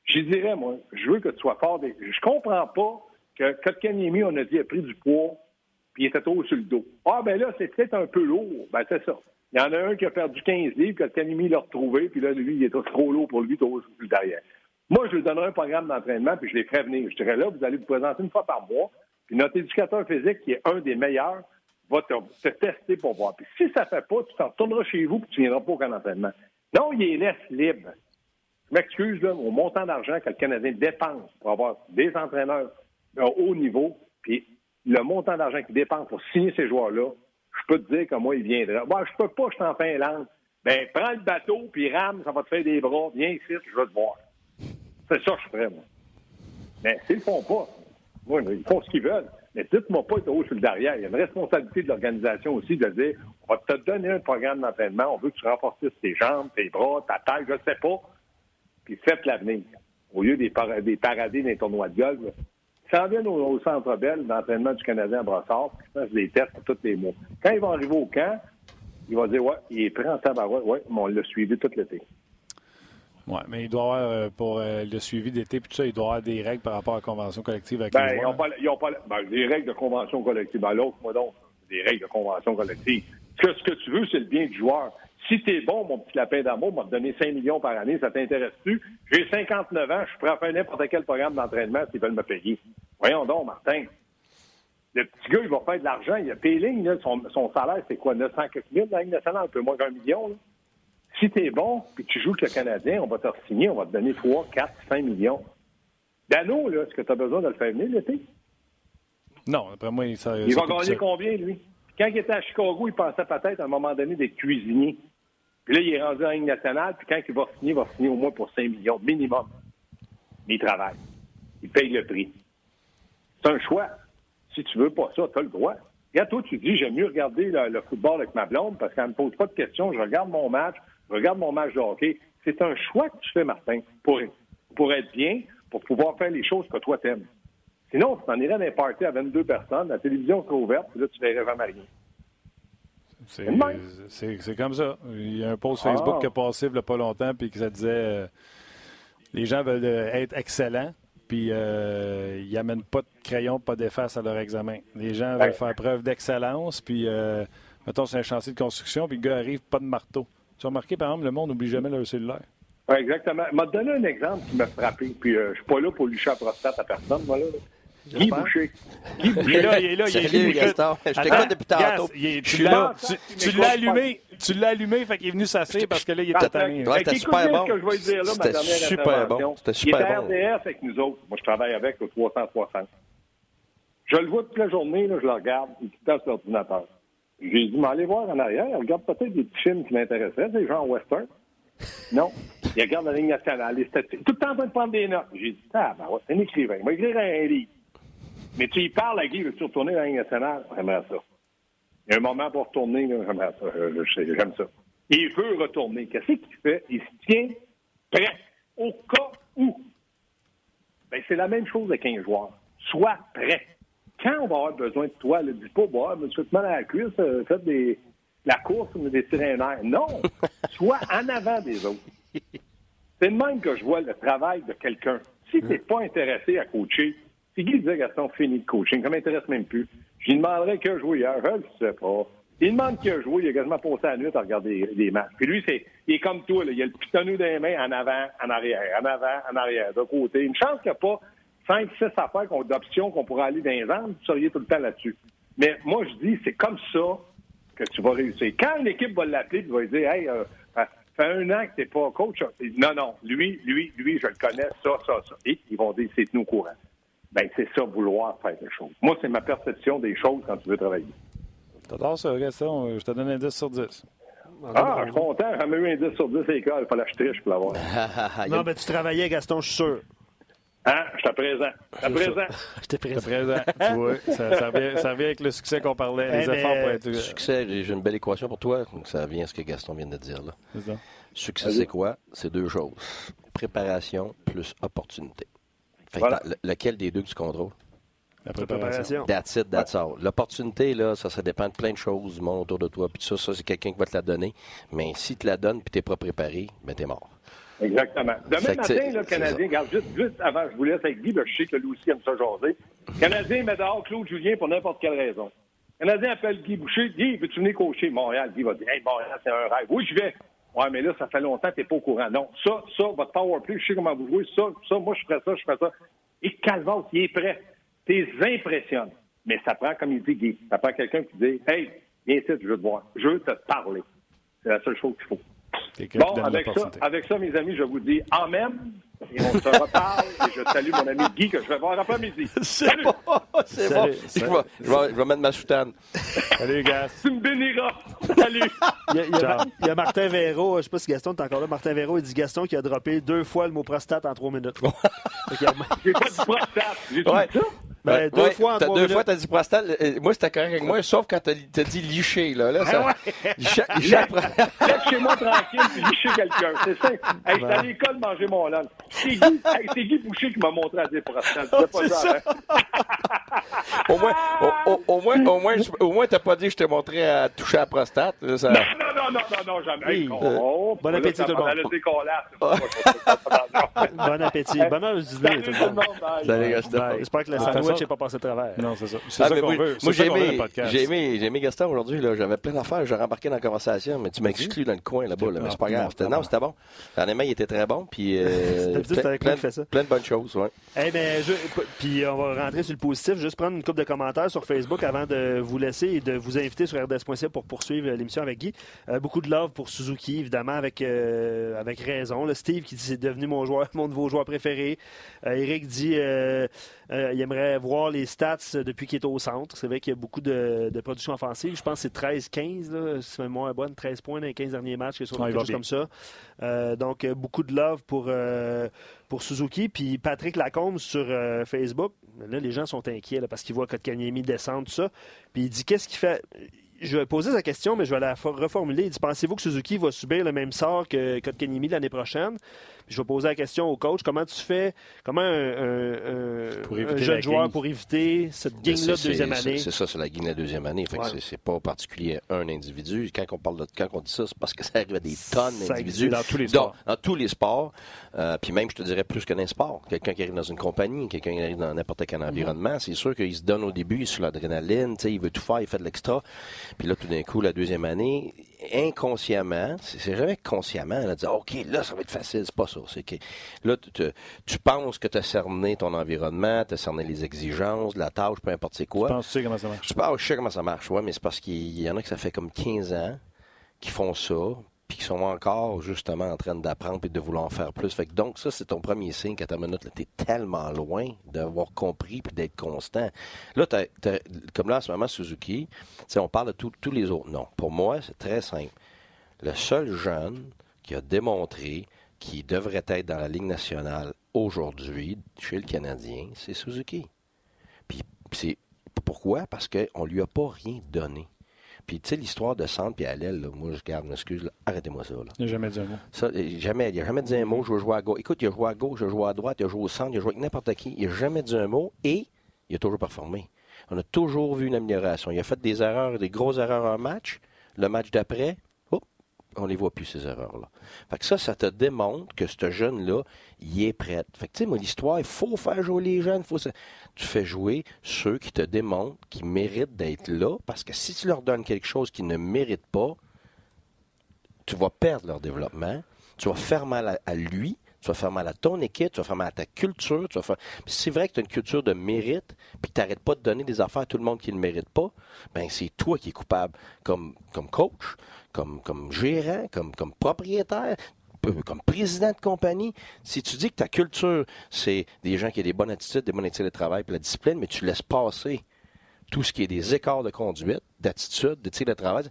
Speaker 3: Je dirais, moi, je veux que tu sois fort. Des... Je comprends pas que Kotkaniemi, on a dit, a pris du poids puis il était trop sur le dos. Ah, ben là, c'est peut-être un peu lourd. Ben, c'est ça. Il y en a un qui a perdu 15 livres, que Kanimi l'a retrouvé, puis là, lui, il était trop lourd pour lui, trop sur derrière. Moi, je lui donnerais un programme d'entraînement, puis je les ferais venir. Je dirais là, vous allez vous présenter une fois par mois, puis notre éducateur physique, qui est un des meilleurs, va te, te tester pour voir. Puis si ça ne fait pas, tu t'en retourneras chez vous, puis tu ne viendras pas au camp d'entraînement. Non, il les laisse libres. Je m'excuse, au montant d'argent que le Canadien dépense pour avoir des entraîneurs de haut niveau, puis le montant d'argent qu'il dépense pour signer ces joueurs-là, je peux te dire que moi, il viendra. Moi, je peux pas, je suis en Finlande. Ben, prends le bateau, puis rame, ça va te faire des bras. Viens ici, je vais te voir. C'est ça que je ferais, moi. Mais s'ils le font pas, mais ils font ce qu'ils veulent. Mais dites-moi pas être haut sur le derrière. Il y a une responsabilité de l'organisation aussi de dire on va te donner un programme d'entraînement, on veut que tu renforces tes jambes, tes bras, ta taille, je sais pas. Puis faites l'avenir. Au lieu des, para- des dans les tournois de golf, s'en viennent au, au centre belle d'entraînement du Canadien à Brossard, puis ils fassent des tests tous les mois. Quand ils vont arriver au camp, il va dire Ouais, il est prêt en tabarouette, ouais, mais on l'a suivi tout l'été.
Speaker 1: Oui, mais il doit y avoir, euh, pour euh, le suivi d'été, puis tout ça, il doit y avoir des règles par rapport à la convention collective avec
Speaker 3: Ben,
Speaker 1: les
Speaker 3: ils
Speaker 1: joueurs.
Speaker 3: n'ont pas, ils ont pas ben, des règles de convention collective. Ben, l'autre, moi donc, des règles de convention collective. Ce que, ce que tu veux, c'est le bien du joueur. Si t'es bon, mon petit lapin d'amour, m'a donné 5 millions par année, ça t'intéresse-tu? J'ai 59 ans, je suis prêt à faire n'importe quel programme d'entraînement s'ils veulent me payer. Voyons donc, Martin. Le petit gars, il va faire de l'argent. Il a Péling, là, son, son salaire, c'est quoi, 900 quelques mille dans la Ligue nationale, un peu moins qu'un million, là. Si t'es bon, puis tu joues avec le Canadien, on va te signer, on va te donner 3, 4, 5 millions. Dano, là, est-ce que tu as besoin de le faire venir l'été?
Speaker 1: Non, après moi, il, ça,
Speaker 3: Il
Speaker 1: ça
Speaker 3: va gagner combien, lui? Quand il était à Chicago, il pensait peut-être à un moment donné d'être cuisinier. Puis là, il est rendu en Ligue nationale, puis quand il va signer, il va signer au moins pour 5 millions minimum. Mais il travaille. Il paye le prix. C'est un choix. Si tu veux pas ça, tu as le droit. Regarde, toi, tu dis, j'aime mieux regarder le, le football avec ma blonde parce qu'elle ne me pose pas de questions. Je regarde mon match, regarde mon match de hockey. C'est un choix que tu fais, Martin, pour, pour être bien, pour pouvoir faire les choses que toi t'aimes. Sinon, tu t'en irais dans un party à 22 personnes, la télévision serait ouverte, puis là, tu verrais jamais rien.
Speaker 1: C'est comme ça. Il y a un post Facebook ah. qui a passé il n'y a pas longtemps, puis que ça disait euh, les gens veulent euh, être excellents, puis euh, ils n'amènent pas de crayon, pas d'efface à leur examen. Les gens veulent faire preuve d'excellence, puis mettons, c'est un chantier de construction, puis le gars arrive, pas de marteau. Tu as remarqué, par exemple, le monde n'oublie jamais leur cellulaire?
Speaker 3: Oui, exactement. Il m'a donné un exemple qui m'a frappé, puis je suis pas là pour lucher à prostate à personne, moi, là. Guy Boucher. Guy Boucher. Il est là, il est là.
Speaker 4: il est Gaston. Je t'écoute depuis tantôt.
Speaker 1: tu l'as Tu, l'as allumé. Tu l'as allumé, fait qu'il est venu s'asseoir parce que là, il est.
Speaker 4: Ouais, c'était super bon.
Speaker 3: C'était
Speaker 4: super bon. C'était super
Speaker 3: bon. Il RDS avec nous autres. Moi, je travaille avec le 360. Je le vois toute la journée, là, je le regarde, il est tout le temps sur l'ordinateur. J'ai dit, mais allez voir en arrière, regarde peut-être des petits films qui m'intéressaient, des gens western. Non. Il regarde la ligne nationale, les statistiques. Tout le temps en train de prendre des notes. J'ai dit, ah, ben c'est un écrivain. Il va écrire un livre. Mais tu y parles à Guy, veux-tu retourner dans la Ligue nationale? J'aimerais ça. Il y a un moment pour retourner, j'aimerais ça. J'aime ça. il veut retourner. Qu'est-ce qu'il fait? Il se tient prêt au cas où. Ben, c'est la même chose avec un joueur. Sois prêt. Quand on va avoir besoin de toi, ne dis pas, bah, me suis mal à la cuisse, euh, faites des, la course ou des sirénaires. Non! <laughs> Sois en avant des autres. C'est de même que je vois le travail de quelqu'un. Si tu n'es pas intéressé à coacher, si Guy disait, Gaston, fini de coaching, ça m'intéresse même plus. Je lui demanderais qu'il a joué hier, je ne sais pas. Il demande qui a joué, il a quasiment passé la nuit à regarder des matchs. Puis lui, c'est, il est comme toi, là. il a le pitonneau des mains en avant, en arrière, en avant, en arrière, de côté. Une chance qu'il n'y a pas cinq, six affaires d'options qu'on pourrait aller dans les arbres, vous seriez tout le temps là-dessus. Mais moi, je dis, c'est comme ça que tu vas réussir. Quand une équipe va l'appeler, tu vas lui dire, hey, euh, fait un an que tu n'es pas coach. Non, non, lui, lui, lui, je le connais, ça, ça, ça. Et ils vont dire, c'est nous courant ben c'est ça, vouloir faire des choses. Moi, c'est ma perception des choses quand tu veux travailler.
Speaker 1: T'adores ça, Gaston. Je te donne un 10 sur 10.
Speaker 3: Ah, content. J'ai eu un 10 sur 10 à l'école. Il fallait acheter, je peux l'avoir. <laughs>
Speaker 2: non, mais tu travaillais, Gaston, je suis sûr.
Speaker 3: Hein? <laughs> J'étais présent. J'étais présent.
Speaker 2: J'étais présent.
Speaker 1: présent. tu vois, ça, ça, revient, ça, revient, avec le succès qu'on parlait, les eh efforts pour être...
Speaker 4: Succès, j'ai une belle équation pour toi. Donc ça vient à ce que Gaston vient de dire. là. Ça. Succès, c'est quoi? C'est deux choses. Préparation plus opportunité lequel des deux que tu contrôles?
Speaker 1: La préparation.
Speaker 4: That's it, that's all. L'opportunité, là, ça, ça dépend de plein de choses, du monde autour de toi. Puis ça, ça c'est quelqu'un qui va te la donner. Mais si tu la donnes puis tu n'es pas préparé, ben t'es mort.
Speaker 3: Exactement. Demain matin, le Canadien, regarde, juste, juste avant, je vous laisse avec Guy, je sais que lui aussi aime ça jaser. Canadien met dehors Claude Julien pour n'importe quelle raison. Canadien appelle Guy Boucher. Guy, veux-tu venir coacher Montréal? Guy va dire, hey, Montréal, c'est un rêve. Oui, je vais. Ouais, mais là, ça fait longtemps que tu n'es pas au courant. Non, ça, ça, votre power play, je sais comment vous jouez. Ça, ça, moi, je ferais ça, je ferais ça. Et Calvas, il est prêt. T'es impressionnes. Mais ça prend, comme il dit Guy, ça prend quelqu'un qui dit Hey, viens ici, je veux te voir. Je veux te parler. C'est la seule chose qu'il faut. Bon, avec ça, avec ça, mes amis, je vous dis Amen. Et on se reparle. et je salue mon ami Guy que je vais voir après-midi. <laughs>
Speaker 4: C'est bon. C'est bon. Je vais, je, vais, mettre ma soutane.
Speaker 1: Salut, gars.
Speaker 3: Tu me béniras. <laughs> Salut.
Speaker 2: il, y a, il, y a, il, y a, Martin Véro. Je ne sais pas si Gaston est encore là. Martin Véro, il dit Gaston qui a droppé deux fois le mot prostate en trois minutes. <laughs>
Speaker 3: J'ai pas de prostate. J'ai
Speaker 4: ouais.
Speaker 3: ça.
Speaker 4: Ben, deux fois en Deux fois, t'as dit prostate. Euh, moi, c'était correct avec moi, sauf quand t'as as dit licher, là. là ça, <laughs>
Speaker 3: Laisse chez moi tranquille puis licher quelqu'un. C'est ça. Hey, j'étais à l'école manger mon lunch. C'est Guy, hey, Guy Boucher qui m'a montré à dire prostate. C'est pas <laughs> ça. Hein? <laughs>
Speaker 4: au moins, au, au, moins, au moins, au moins, t'as pas dit que je t'ai montré à toucher à la prostate.
Speaker 3: Ça... Non, non, non, non, non, jamais. Oui. Oh,
Speaker 2: bon appétit tout le monde. bon appétit. Bonne heure du dîner tout le monde.
Speaker 4: Salut.
Speaker 2: J'espère que le sandwich n'est pas passé de travers.
Speaker 1: Non, c'est ça. C'est ah, ça qu'on veut.
Speaker 4: Moi, j'ai aimé, j'ai aimé, j'ai aimé Gaston aujourd'hui. J'avais plein d'affaires. J'ai rembarqué dans la conversation, mais tu m'as exclu dans le coin là-bas. Là, mais c'est pas grave. Non, c'était bon. Honnêtement, il était très bon. Puis, euh, <laughs> plein de bonnes choses. Ouais.
Speaker 2: Eh ben, puis on va rentrer sur le positif. Juste prendre une coupe de commentaires sur Facebook avant de vous laisser et de vous inviter sur RDS.ca pour poursuivre l'émission avec Guy. Euh, beaucoup de love pour Suzuki, évidemment, avec, euh, avec raison. Le Steve qui dit c'est devenu mon joueur, <laughs> mon nouveau joueur préféré. Eric dit il aimerait voir les stats depuis qu'il est au centre. C'est vrai qu'il y a beaucoup de, production offensive. Je pense que c'est 13-15, si ma mémoire est bonne, 13 points dans les 15 derniers matchs, quelque chose comme ça. donc, beaucoup de love pour, pour Suzuki. Puis Patrick Lacombe sur Facebook, là, les gens sont inquiets parce qu'ils voient Kotkaniemi descendre, tout ça. Puis il dit qu'est-ce qu'il fait? Je vais poser sa question, mais je vais la reformuler. Il dit Pensez-vous que Suzuki va subir le même sort que Kotkaniemi l'année prochaine? Je vais poser la question au coach comment tu fais, comment un, jeune joueur pour éviter cette game-là de deuxième année?
Speaker 4: C'est ça, c'est la game de la deuxième année. Fait c'est pas particulier un individu. Quand on parle de, quand on dit ça, c'est parce que <laughs> ça arrive à des tonnes d'individus.
Speaker 1: Dans tous les sports.
Speaker 4: Dans, tous les sports. Euh, puis même, je te dirais plus que dans les sports. Quelqu'un qui arrive dans une compagnie, quelqu'un qui arrive dans n'importe quel mhm. environnement, c'est sûr qu'il se donne au début sur l'adrénaline, il veut tout faire, il fait de l'extra. Puis là, tout d'un coup, la deuxième année, inconsciemment, c'est jamais consciemment, elle a dit OK, là, ça va être facile. C'est pas ça. C'est que là, tu, penses que tu as cerné ton environnement, tu as cerné les exigences, la tâche, peu importe c'est quoi.
Speaker 1: Tu penses, tu sais comment ça marche?
Speaker 4: Tu penses, je sais comment ça marche, ouais, mais c'est parce qu'il y en a que ça fait comme 15 ans qui font ça, puis qui sont encore justement en train d'apprendre et de vouloir en faire plus. Donc ça, c'est ton premier signe qu'à ta minute, tu es tellement loin d'avoir compris puis d'être constant. Là, comme là en ce moment, Suzuki, on parle de tous les autres. Non, pour moi, c'est très simple. Le seul jeune qui a démontré qu'il devrait être dans la Ligue nationale aujourd'hui, chez le Canadien, c'est Suzuki. Puis c'est pourquoi? Parce qu'on ne lui a pas rien donné. Puis, tu sais, l'histoire de centre et à l'aile, moi, je garde, m'excuse, arrêtez-moi ça.
Speaker 1: Il n'a jamais dit un mot.
Speaker 4: Ça, jamais, il n'a jamais dit un mot, je veux jouer à gauche. Écoute, il a joué à gauche, il a joué à droite, il a joué au centre, il a joué avec n'importe qui. Il n'a jamais dit un mot et il a toujours performé. On a toujours vu une amélioration. Il a fait des erreurs, des grosses erreurs en match. Le match d'après, on les voit plus, ces erreurs-là. Fait que ça, ça te démontre que ce jeune-là, il est prêt. Fait que, tu sais, moi, l'histoire, il faut faire jouer les jeunes. Tu fais jouer ceux qui te démontrent qu'ils méritent d'être là, parce que si tu leur donnes quelque chose qu'ils ne méritent pas, tu vas perdre leur développement, tu vas faire mal à, lui, tu vas faire mal à ton équipe, tu vas faire mal à ta culture. Tu vas faire... C'est vrai que tu as une culture de mérite, puis tu n'arrêtes pas de donner des affaires à tout le monde qui ne le mérite pas, ben c'est toi qui es coupable comme coach comme, gérant, comme, comme propriétaire, comme président de compagnie, si tu dis que ta culture, c'est des gens qui ont des bonnes attitudes, des bonnes éthiques de travail, puis la discipline, mais tu laisses passer tout ce qui est des écarts de conduite, d'attitude, d'éthique de travail,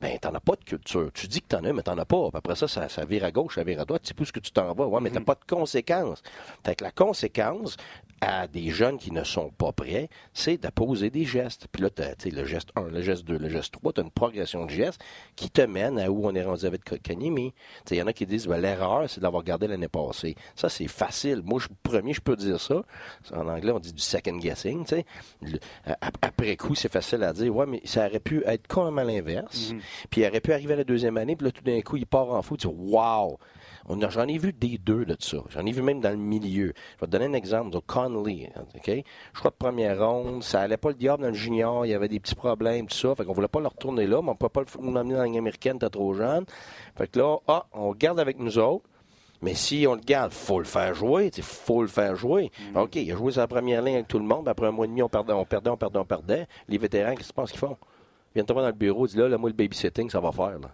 Speaker 4: ben, t'en as pas de culture. Tu dis que t'en as, mais t'en as pas. après ça, ça, vire à gauche, ça vire à droite. Tu sais plus ce que tu t'en vas. Ouais, mais t'as mm-hmm. pas de conséquences. Fait que la conséquence, à des jeunes qui ne sont pas prêts, c'est de poser des gestes. Puis là, tu le geste 1, le geste 2, le geste 3, tu as une progression de gestes qui te mène à où on est rendu avec Kanyemi. Il y en a qui disent ben, l'erreur, c'est d'avoir gardé l'année passée. Ça, c'est facile. Moi, je, premier, je peux dire ça. En anglais, on dit du second guessing. après coup, c'est facile à dire. Ouais, mais ça aurait pu être complètement l'inverse. Mm-hmm. Puis il aurait pu arriver à la deuxième année, puis là, tout d'un coup, il part en fou. Tu dis Wow! J'en ai vu des deux de ça. J'en ai vu même dans le milieu. Je vais te donner un exemple de Conley. OK? Je crois que première ronde, ça allait pas le diable dans le junior. Il y avait des petits problèmes, tout ça. Fait qu'on voulait pas le retourner là, mais on ne pouvait pas l'amener dans l'américaine, t'es trop jeune. Fait que là, ah, on le garde avec nous autres. Mais si on le garde, faut le faire jouer. Il faut le faire jouer. Mm. OK, il a joué sa première ligne avec tout le monde. Après un mois et demi, on perdait, on perdait, on perdait, on perdait. Les vétérans, qu'est-ce que tu penses qu'ils font? Ils viennent te voir dans le bureau, ils disent là, là, moi, le babysitting, ça va faire. Là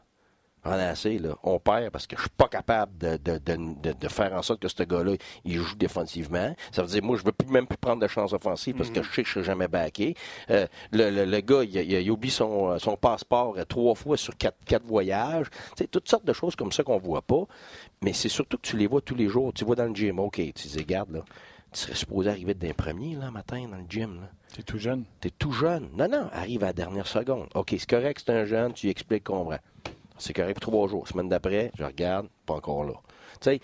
Speaker 4: en assez, là. On perd parce que je suis pas capable de, faire en sorte que ce gars-là, il joue défensivement. Ça veut dire, moi, je veux plus, même plus prendre de chance offensive parce que mhm. je sais que je serai jamais backé. Euh, le, gars, il, il, oublie son, son passeport trois fois sur quatre, quatre voyages. Toutes sortes de choses comme ça qu'on voit pas. Mais c'est surtout que tu les vois tous les jours. Tu vois dans le gym, OK, tu dis, regarde, là, tu serais supposé arriver d'un premier, là, matin, dans le gym, là.
Speaker 1: T'es tout jeune.
Speaker 4: T'es tout jeune. Non, non, arrive à la dernière seconde. OK, c'est correct, c'est un jeune, tu expliques, comprends. C'est correct pour trois jours. Semaine d'après, je regarde, pas encore là. Tu sais,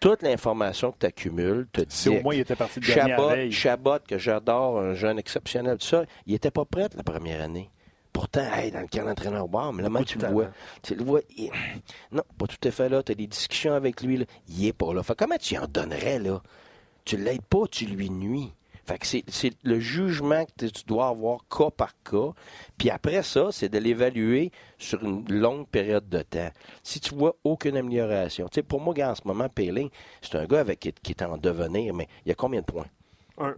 Speaker 4: toute l'information que tu accumules te dit.
Speaker 1: Si au moins il était parti de
Speaker 4: Chabot, Chabot, que j'adore, un jeune exceptionnel, tout ça, il n'était pas prêt la première année. Pourtant, dans le camp d'entraîneur bar, mais là, tu le vois. Tu le vois. Non, pas tout à fait là. Tu as des discussions avec lui. Là. Il n'est pas là. Fait, comment tu en donnerais, là? Tu l'aides pas, tu lui nuis. Fait que c'est le jugement que tu dois avoir cas par cas. Puis après ça, c'est de l'évaluer sur une longue période de temps. Si tu vois aucune amélioration. Tu sais, pour moi, en ce moment, Péling, c'est un gars avec, qui, est en devenir, mais il y a combien de points?
Speaker 2: Un.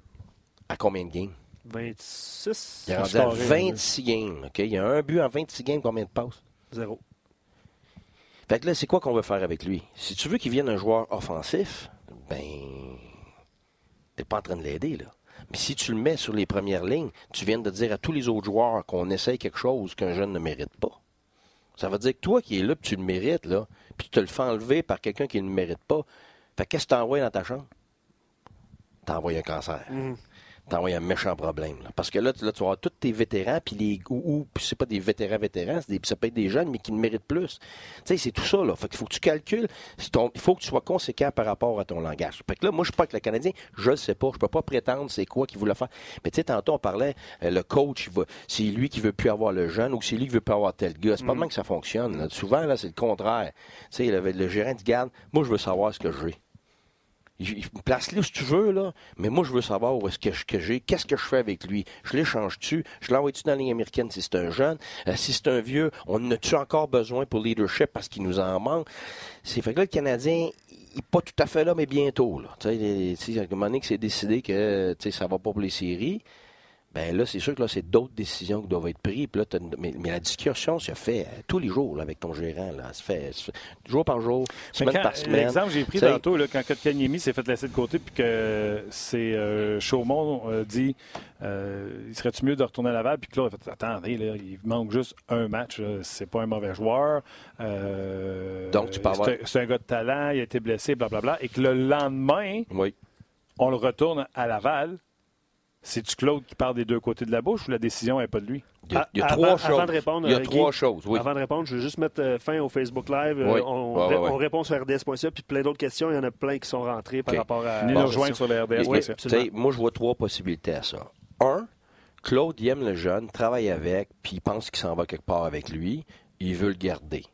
Speaker 4: À combien de games?
Speaker 2: 26.
Speaker 4: Il y a 26 games. OK? Il y a un but en 26 games, combien de passes?
Speaker 2: Zéro.
Speaker 4: Fait que là, c'est quoi qu'on veut faire avec lui? Si tu veux qu'il vienne un joueur offensif, ben, t'es pas en train de l'aider, là. Mais si tu le mets sur les premières lignes, tu viens de dire à tous les autres joueurs qu'on essaye quelque chose qu'un jeune ne mérite pas. Ça veut dire que toi qui es là, puis tu le mérites, là, puis tu te le fais enlever par quelqu'un qui ne le mérite pas. Fait qu'est-ce que tu envoies dans ta chambre? Tu envoies un cancer. Tu envoies un méchant problème. Parce que là, tu vas avoir tous tes vétérans, puis les ou, c'est pas des vétérans vétérans, des, ça peut être des jeunes, mais qui ne méritent plus. Tu sais, c'est tout ça, là. Fait qu'il faut que tu calcules, il faut que tu sois conséquent par rapport à ton langage. Fait que là, moi, je suis pas avec le Canadien, je le sais pas, je peux pas prétendre c'est quoi qu'il voulait faire. Mais tu sais, tantôt, on parlait, euh, le coach, c'est lui qui veut plus avoir le jeune ou c'est lui qui veut plus avoir tel gars. C'est pas mm. que ça fonctionne. Souvent, là, c'est le contraire. Tu sais, le, le gérant dit, garde, moi, je veux savoir ce que j'ai place-le si tu veux, là, mais moi, je veux savoir où est-ce que, j'ai, qu'est-ce que je fais avec lui? Je l'échange-tu, je l'envoie-tu dans la ligne américaine si c'est un jeune, euh, si c'est un vieux, on a-tu encore besoin pour leadership parce qu'il nous en manque? C'est fait que là, le Canadien, il n'est pas tout à fait là, mais bientôt. Là. Tu sais, à un moment donné que c'est décidé que ça va pas pour les séries, ben là, c'est sûr que là, c'est d'autres décisions qui doivent être prises. mais, la discussion se fait euh, tous les jours avec ton gérant. Là. Ça, fait, jour par jour, semaine par semaine.
Speaker 1: L'exemple que j'ai pris tantôt, là, quand Kotkaniemi s'est fait laisser de côté, puis que c'est euh, Chaumont euh, dit il serait-tu mieux de retourner à Laval? Puis Claude a fait attendez, là, il manque juste un match. C'est pas un mauvais joueur.
Speaker 4: Donc, tu parles.
Speaker 1: C'est un, gars de talent, il a été blessé, blablabla. Et que le lendemain, on le retourne à Laval c'est-tu Claude qui parle des deux côtés de la bouche ou la décision n'est pas de lui?
Speaker 4: Il y a, trois choses. Avant de répondre, il y a trois choses, oui.
Speaker 2: Avant de répondre, je veux juste mettre euh, fin au Facebook Live. Euh, on, répond sur RDS.ca, puis plein d'autres questions. Il y en a plein qui sont rentrées par rapport à...
Speaker 1: Ni nous rejoindre sur le RDS.ca.
Speaker 4: moi, je vois trois possibilités à ça. Un, Claude aime le jeune, travaille avec, puis il pense qu'il s'en va quelque part avec lui. Il veut le garder.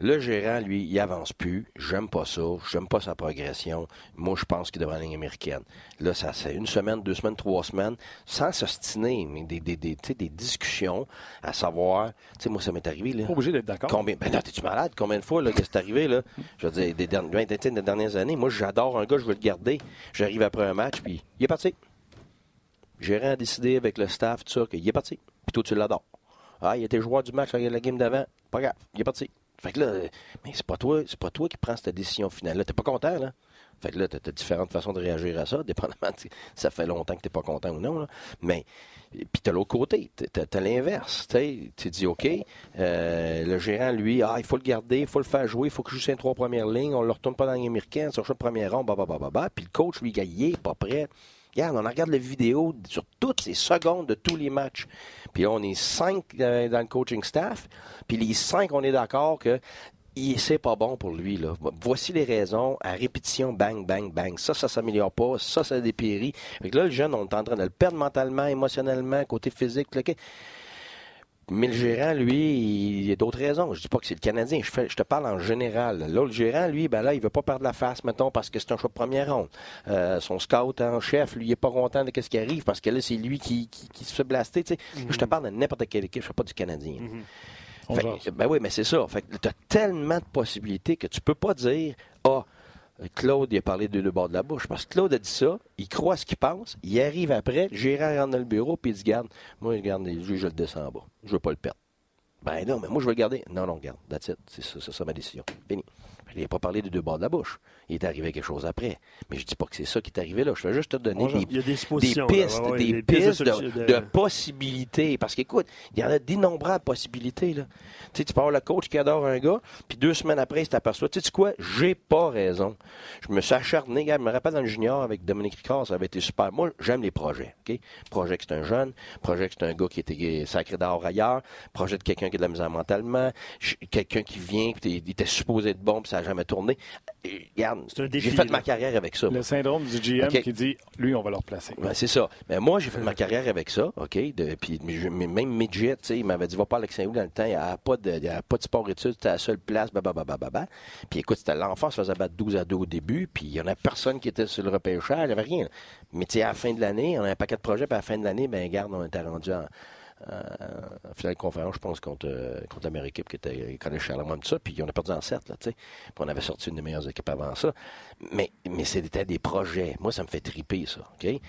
Speaker 4: Le gérant, lui, il avance plus. J'aime pas ça. J'aime pas sa progression. Moi, je pense qu'il devrait aller américaine. Là, ça c'est une semaine, deux semaines, trois semaines, sans s'ostiner, mais des, des, des, des, discussions à savoir. Tu sais, moi, ça m'est arrivé. Là.
Speaker 1: Pas obligé d'être d'accord.
Speaker 4: Combien, ben non, t'es-tu malade? Combien de fois là, que c'est arrivé? Là? Je veux dire, des, dernières, des dernières années, moi, j'adore un gars, je veux le garder. J'arrive après un match, puis il est parti. Le gérant a décidé avec le staff, tout ça, qu'il est parti. Puis toi, tu l'adores. Ah, il était joueur du match, la game d'avant. Pas grave, il est parti. Fait que là, mais c'est pas toi, c'est pas toi qui prends cette décision finale. Là, t'es pas content, là. Fait que là, t'as, as différentes façons de réagir à ça, <laughs> dépendamment de, ça fait longtemps que t'es pas content ou non. Mais puis t'as l'autre côté, t'as, as, l'inverse. Tu dis OK, euh, le gérant, lui, ah, il faut le garder, il faut le faire jouer, il faut que je joue ses trois premières lignes, on le retourne pas dans l'américaine, sur le premier rang, bah, bah, bah, bah, bah. Puis le coach, lui, il est pas prêt. Regarde, on regarde la vidéo sur toutes ces secondes de tous les matchs. Puis on est cinq euh, dans le coaching staff. Puis les cinq, on est d'accord que c'est pas bon pour lui. Voici les raisons. À répétition, bang, bang, bang. Ça, ça s'améliore pas. Ça, ça dépérit. Là, le jeune, on est en train de le perdre mentalement, émotionnellement, côté physique. Mais le gérant, lui, il y a d'autres raisons. Je dis pas que c'est le Canadien. Je, je te parle en général. Là, le gérant, lui, ben là, il veut pas perdre la face, mettons, parce que c'est un choix de première ronde. Euh, son scout en chef, lui, il est pas content de ce qui arrive parce que là, c'est lui qui, se fait blaster. Je te parle de n'importe quelle équipe. Je ne pas du Canadien. Mm-hmm. ben oui, mais c'est ça. Fait tu as tellement de possibilités que tu peux pas dire, ah, Claude, il a parlé de deux bords de la bouche. Parce que Claude a dit ça, il croit ce qu'il pense, il arrive après, le gérant rentre dans le bureau, puis il dit Garde, moi, je garde les je le descends en bas. Je veux pas le perdre. Ben non, mais moi, je veux le garder. Non, non, garde. That's it. C'est ça, ça, ma décision. Fini. Il n'a pas parlé de deux bords de la bouche. Il est arrivé quelque chose après. Mais je dis pas que c'est ça qui est arrivé là. Je vais juste te donner des, des, pistes, des, pistes, de, possibilités. Parce qu'écoute, il y en a d'innombrables possibilités. Là. Tu, sais, tu peux avoir le coach qui adore un gars, puis deux semaines après, il s'aperçoit, tu sais quoi, j'ai pas raison. Je me suis acharné. Je me rappelle dans le junior avec Dominique Ricard, ça avait été super. Moi, j'aime les projets. Projet que c'est un jeune, projet que c'est un gars qui était sacré d'or ailleurs, projet de quelqu'un qui a de la misère mentalement, quelqu'un qui vient, puis il était supposé être bon, puis ça n'a jamais tourné. Regarde, j'ai fait ma carrière avec ça.
Speaker 1: Le syndrome du GM qui dit, lui, on va le replacer.
Speaker 4: c'est ça. Mais moi, j'ai fait ma carrière avec ça, OK? puis même Midget, il m'avait dit, va pas à Alexandre dans le temps, il n'y a pas de, y a pas de sport-études, c'était la seule place, bah, Puis écoute, c'était l'enfant, ça faisait battre 12 à 2 au début, puis il n'y en a personne qui était sur le repêchage, il n'y avait rien. Mais tu sais, à la fin de l'année, on a un paquet de projets, puis à la fin de l'année, ben garde, on était rendu en en finale de conférence, je pense, contre, euh, contre la meilleure équipe qui était connaît Charlemagne, tout ça. Puis on a perdu en 7, là, tu sais. Puis on avait sorti une des meilleures équipes avant ça. Mais, mais c'était des projets. Moi, ça me fait triper, ça, OK?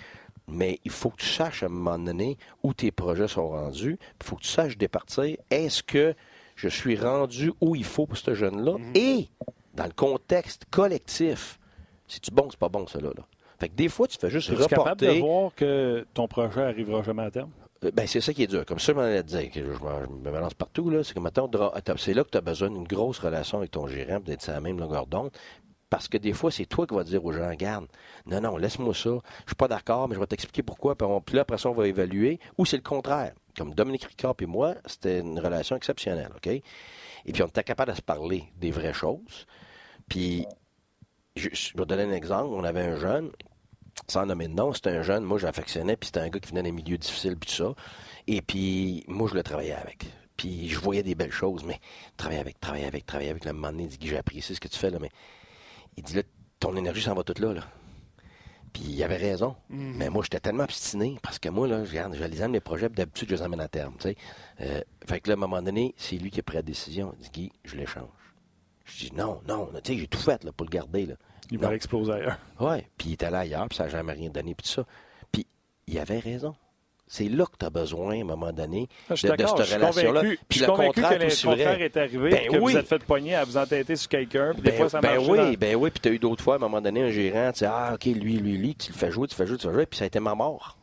Speaker 4: Mais il faut que tu saches à un moment donné où tes projets sont rendus. Il faut que tu saches départir. Est-ce que je suis rendu où il faut pour ce jeune-là? Mm-hmm. Et, dans le contexte collectif, c'est-tu bon, c'est pas bon, ça, là? Fait que des fois, tu fais juste reporter. capable de
Speaker 1: voir que ton projet arrivera jamais à terme?
Speaker 4: Euh, ben, c'est ça qui est dur. Comme ça, je m'en allais dire, que je, me balance partout, là. C'est que maintenant, c'est là que tu as besoin d'une grosse relation avec ton gérant, d'être sur la même longueur d'onde. Parce que des fois, c'est toi qui vas dire aux gens, garde, non, non, laisse-moi ça. Je suis pas d'accord, mais je vais t'expliquer pourquoi. Puis, là, après ça, on va évaluer. Ou c'est le contraire. comme Dominique Ricard et moi, c'était une relation exceptionnelle, OK? Et puis, on était capable de se parler des vraies choses. Puis, je, je vais donner un exemple. On avait un jeune, sans nommer de nom, c'était un jeune, moi, j'affectionnais, puis c'était un gars qui venait des milieux difficiles, puis tout ça. Et puis, moi, je le travaillais avec. Puis, je voyais des belles choses, mais travailler avec, travailler avec, travailler avec, là, à un moment donné, il dit, j'ai apprécié ce que tu fais, là, mais il dit, là, ton énergie s'en va toute là, là. Puis il avait raison.
Speaker 2: Mhm.
Speaker 4: Mais moi, j'étais tellement obstiné parce que moi, là, je regarde, je les aime les projets, puis d'habitude, je les emmène à terme. tu sais. Euh, fait que là, à un moment donné, c'est lui qui a pris la décision. Il dit Guy, je l'échange. Je dis non, non, tu sais, j'ai tout fait là, pour le garder. Là.
Speaker 1: Il va exploser ailleurs.
Speaker 4: Ouais. Puis il est allé ailleurs, puis ça n'a jamais rien donné, puis tout ça. Puis il avait raison. C'est là que tu as besoin, à un moment donné,
Speaker 1: Ah, Je
Speaker 4: de, de cette relation-là.
Speaker 1: je
Speaker 4: Puis
Speaker 1: suis
Speaker 4: le
Speaker 1: convaincu
Speaker 4: contraire
Speaker 1: que
Speaker 4: est
Speaker 1: le
Speaker 4: aussi
Speaker 1: contraire
Speaker 4: vrai.
Speaker 1: est arrivé,
Speaker 4: Ben
Speaker 1: que
Speaker 4: oui.
Speaker 1: vous êtes fait pogner à vous entêter sur quelqu'un, puis des
Speaker 4: Ben,
Speaker 1: fois ça
Speaker 4: ben
Speaker 1: marche.
Speaker 4: oui, ben oui, puis tu as eu d'autres fois, à un moment donné, un gérant, tu sais, ah, OK, lui, lui, lui, tu le fais jouer, tu le fais jouer, tu le fais jouer, puis ça a été ma mort.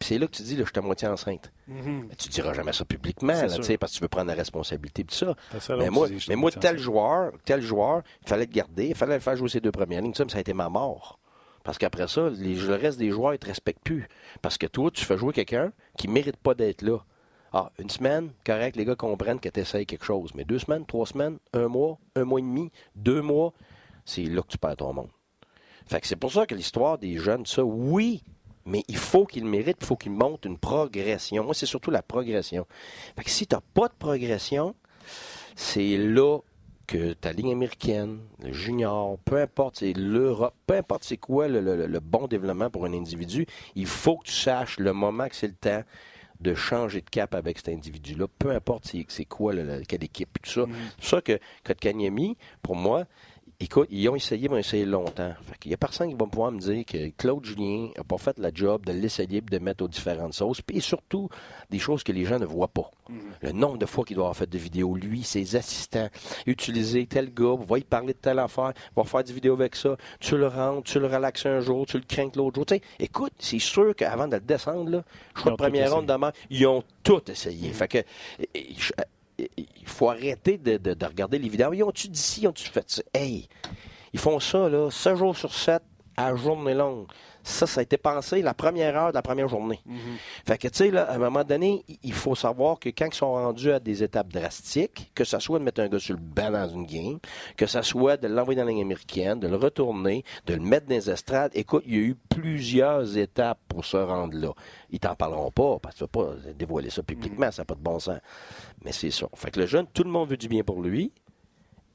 Speaker 4: C'est là que tu dis, là, je suis à moitié enceinte.
Speaker 2: Mhm.
Speaker 4: Mais tu diras jamais ça publiquement, là, parce que tu veux prendre la responsabilité de ça. Mais
Speaker 1: Mais
Speaker 4: moi, mais moi tel joueur, tel joueur, il fallait le garder, il fallait le faire jouer ses deux premières lignes, ça, mais ça a été ma mort. Parce qu'après ça, les- le reste des joueurs, ils te respectent plus. Parce que toi, tu fais jouer quelqu'un qui mérite pas d'être là. Ah, une semaine, correct, les gars comprennent que tu essayes quelque chose. Mais deux semaines, trois semaines, un mois, un mois et demi, deux mois, c'est là que tu perds ton monde. Fait que c'est pour ça que l'histoire des jeunes, ça, oui, mais il faut qu'ils le méritent, il faut qu'ils montent une progression. Moi, c'est surtout la progression. Fait que si tu n'as pas de progression, c'est là que ta ligne américaine, le junior, peu importe, c'est l'Europe, peu importe c'est quoi le, le- le bon développement pour un individu, il faut que tu saches le moment que c'est le temps de changer de cap avec cet individu-là, peu importe c'est, c'est quoi, le, le- quelle équipe, tout ça. C'est pour ça que Kotkaniemi, pour moi, écoute, ils ont essayé, ils ont essayé longtemps. Fait qu'il y a personne qui va pouvoir me dire que Claude Julien n'a pas fait la job de l'essayer et de mettre aux différentes sauces, puis surtout des choses que les gens ne voient pas. Le nombre de fois qu'il doit avoir fait de vidéos, lui, ses assistants, utiliser tel gars, va y parler de telle affaire, va faire des vidéos avec ça, tu le rentres, tu le relaxes un jour, tu le crains l'autre jour. Écoute, c'est sûr qu'avant de le descendre, là, je
Speaker 1: ont
Speaker 4: que première ronde demain, ils ont tout essayé. Fait que, et- et- et- il faut arrêter de, de- de regarder les vidéos. Ils ont-tu d'ici, ils ont-tu fait ça? Hey! Ils font ça, là, 7 jours sur 7, à journée longue. Ça, ça a été pensé la première heure de la première journée. Fait que, tu sais, là, à un moment donné, il- faut savoir que quand ils sont rendus à des étapes drastiques, que ça soit de mettre un gars sur le banc dans une game, que ça soit de l'envoyer dans la ligne américaine, de le retourner, de le mettre dans les estrades, écoute, il y a eu plusieurs étapes pour se rendre là. Ils t'en parleront pas, parce que tu vas pas dévoiler ça publiquement, ça n'a pas de bon sens. Mais c'est ça. Fait que le jeune, tout le monde veut du bien pour lui.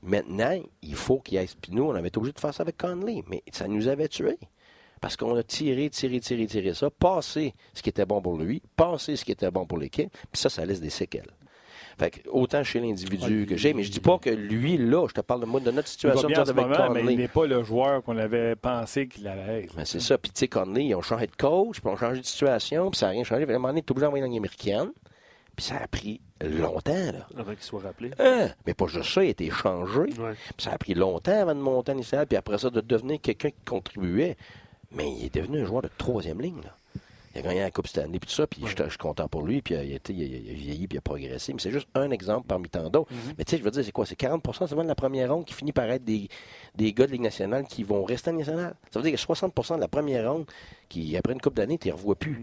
Speaker 4: Maintenant, il faut qu'il aille. Puis nous, on avait été obligé de faire ça avec Conley, mais ça nous avait tués. Parce qu'on a tiré, tiré, tiré, tiré ça, passé ce qui était bon pour lui, passé ce qui était bon pour l'équipe, puis ça, ça laisse des séquelles. Fait que, autant chez l'individu que j'ai, mais je dis pas que lui, là, je te parle de moi, de notre situation
Speaker 1: ce
Speaker 4: avec
Speaker 1: moment, mais il n'est pas le joueur qu'on avait pensé qu'il allait être.
Speaker 4: C'est ça. Puis, tu sais, Conley, ils ont changé de coach, puis ils ont changé de situation, puis ça n'a rien changé. Puis, à un moment donné, tu obligé d'envoyer dans américaine. Puis, ça a pris longtemps, là.
Speaker 2: Avant qu'il soit rappelé.
Speaker 4: Hein? Mais pas juste ça, il a été changé.
Speaker 2: Ouais.
Speaker 4: Puis ça a pris longtemps avant de monter en national, puis après ça, de devenir quelqu'un qui contribuait. Mais il est devenu un joueur de troisième ligne. Là. Il a gagné la Coupe Stanley, puis tout ça, puis je, je suis content pour lui, puis euh, il il a- il a vieilli, puis il a progressé. Mais c'est juste un exemple parmi tant d'autres. Mais tu sais, je veux dire, c'est quoi? C'est 40% seulement de la première ronde qui finit par être des, des gars de Ligue nationale qui vont rester en Ligue nationale. Ça veut dire que 60% de la première ronde, qui, après une coupe d'année, tu ne revois plus.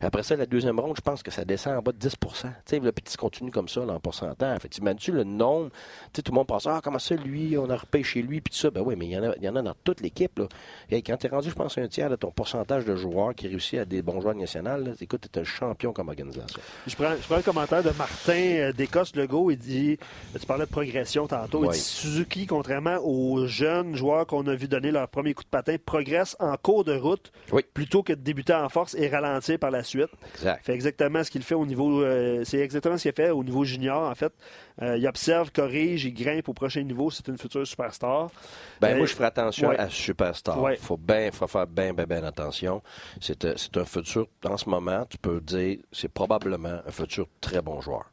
Speaker 4: Après ça, la deuxième ronde, je pense que ça descend en bas de 10% Tu sais, le petit continue comme ça, là, en pourcentage. Fait tu le nombre, tu sais, tout le monde pense, ah, comment ça, lui, on a repêché lui, puis tout ça. Ben oui, mais il y en a, y en a dans toute l'équipe, là. Et quand tu es rendu, je pense, un tiers de ton pourcentage de joueurs qui réussit à des bons joueurs nationaux, là, écoute, tu es un champion comme organisation.
Speaker 2: Je prends, je prends le commentaire de Martin euh, Descostes Legault. Il dit Tu parlais de progression tantôt. Il dit Suzuki, contrairement aux jeunes joueurs qu'on a vu donner leur premier coup de patin, progresse en cours de route
Speaker 4: Oui.
Speaker 2: plutôt que de débuter en force et ralentir par la suite.
Speaker 4: Exact.
Speaker 2: fait exactement ce qu'il fait au niveau. euh, c'est exactement ce qu'il fait au niveau junior, en fait. Euh, il observe, corrige, il grimpe au prochain niveau. C'est une future superstar.
Speaker 4: Ben,
Speaker 2: Euh,
Speaker 4: moi, je ferai attention
Speaker 2: ouais.
Speaker 4: à Superstar.
Speaker 2: Ouais.
Speaker 4: faut bien, faut faire bien, bien, bien attention. C'est c'est un futur, en ce moment, tu peux dire, c'est probablement un futur très bon joueur.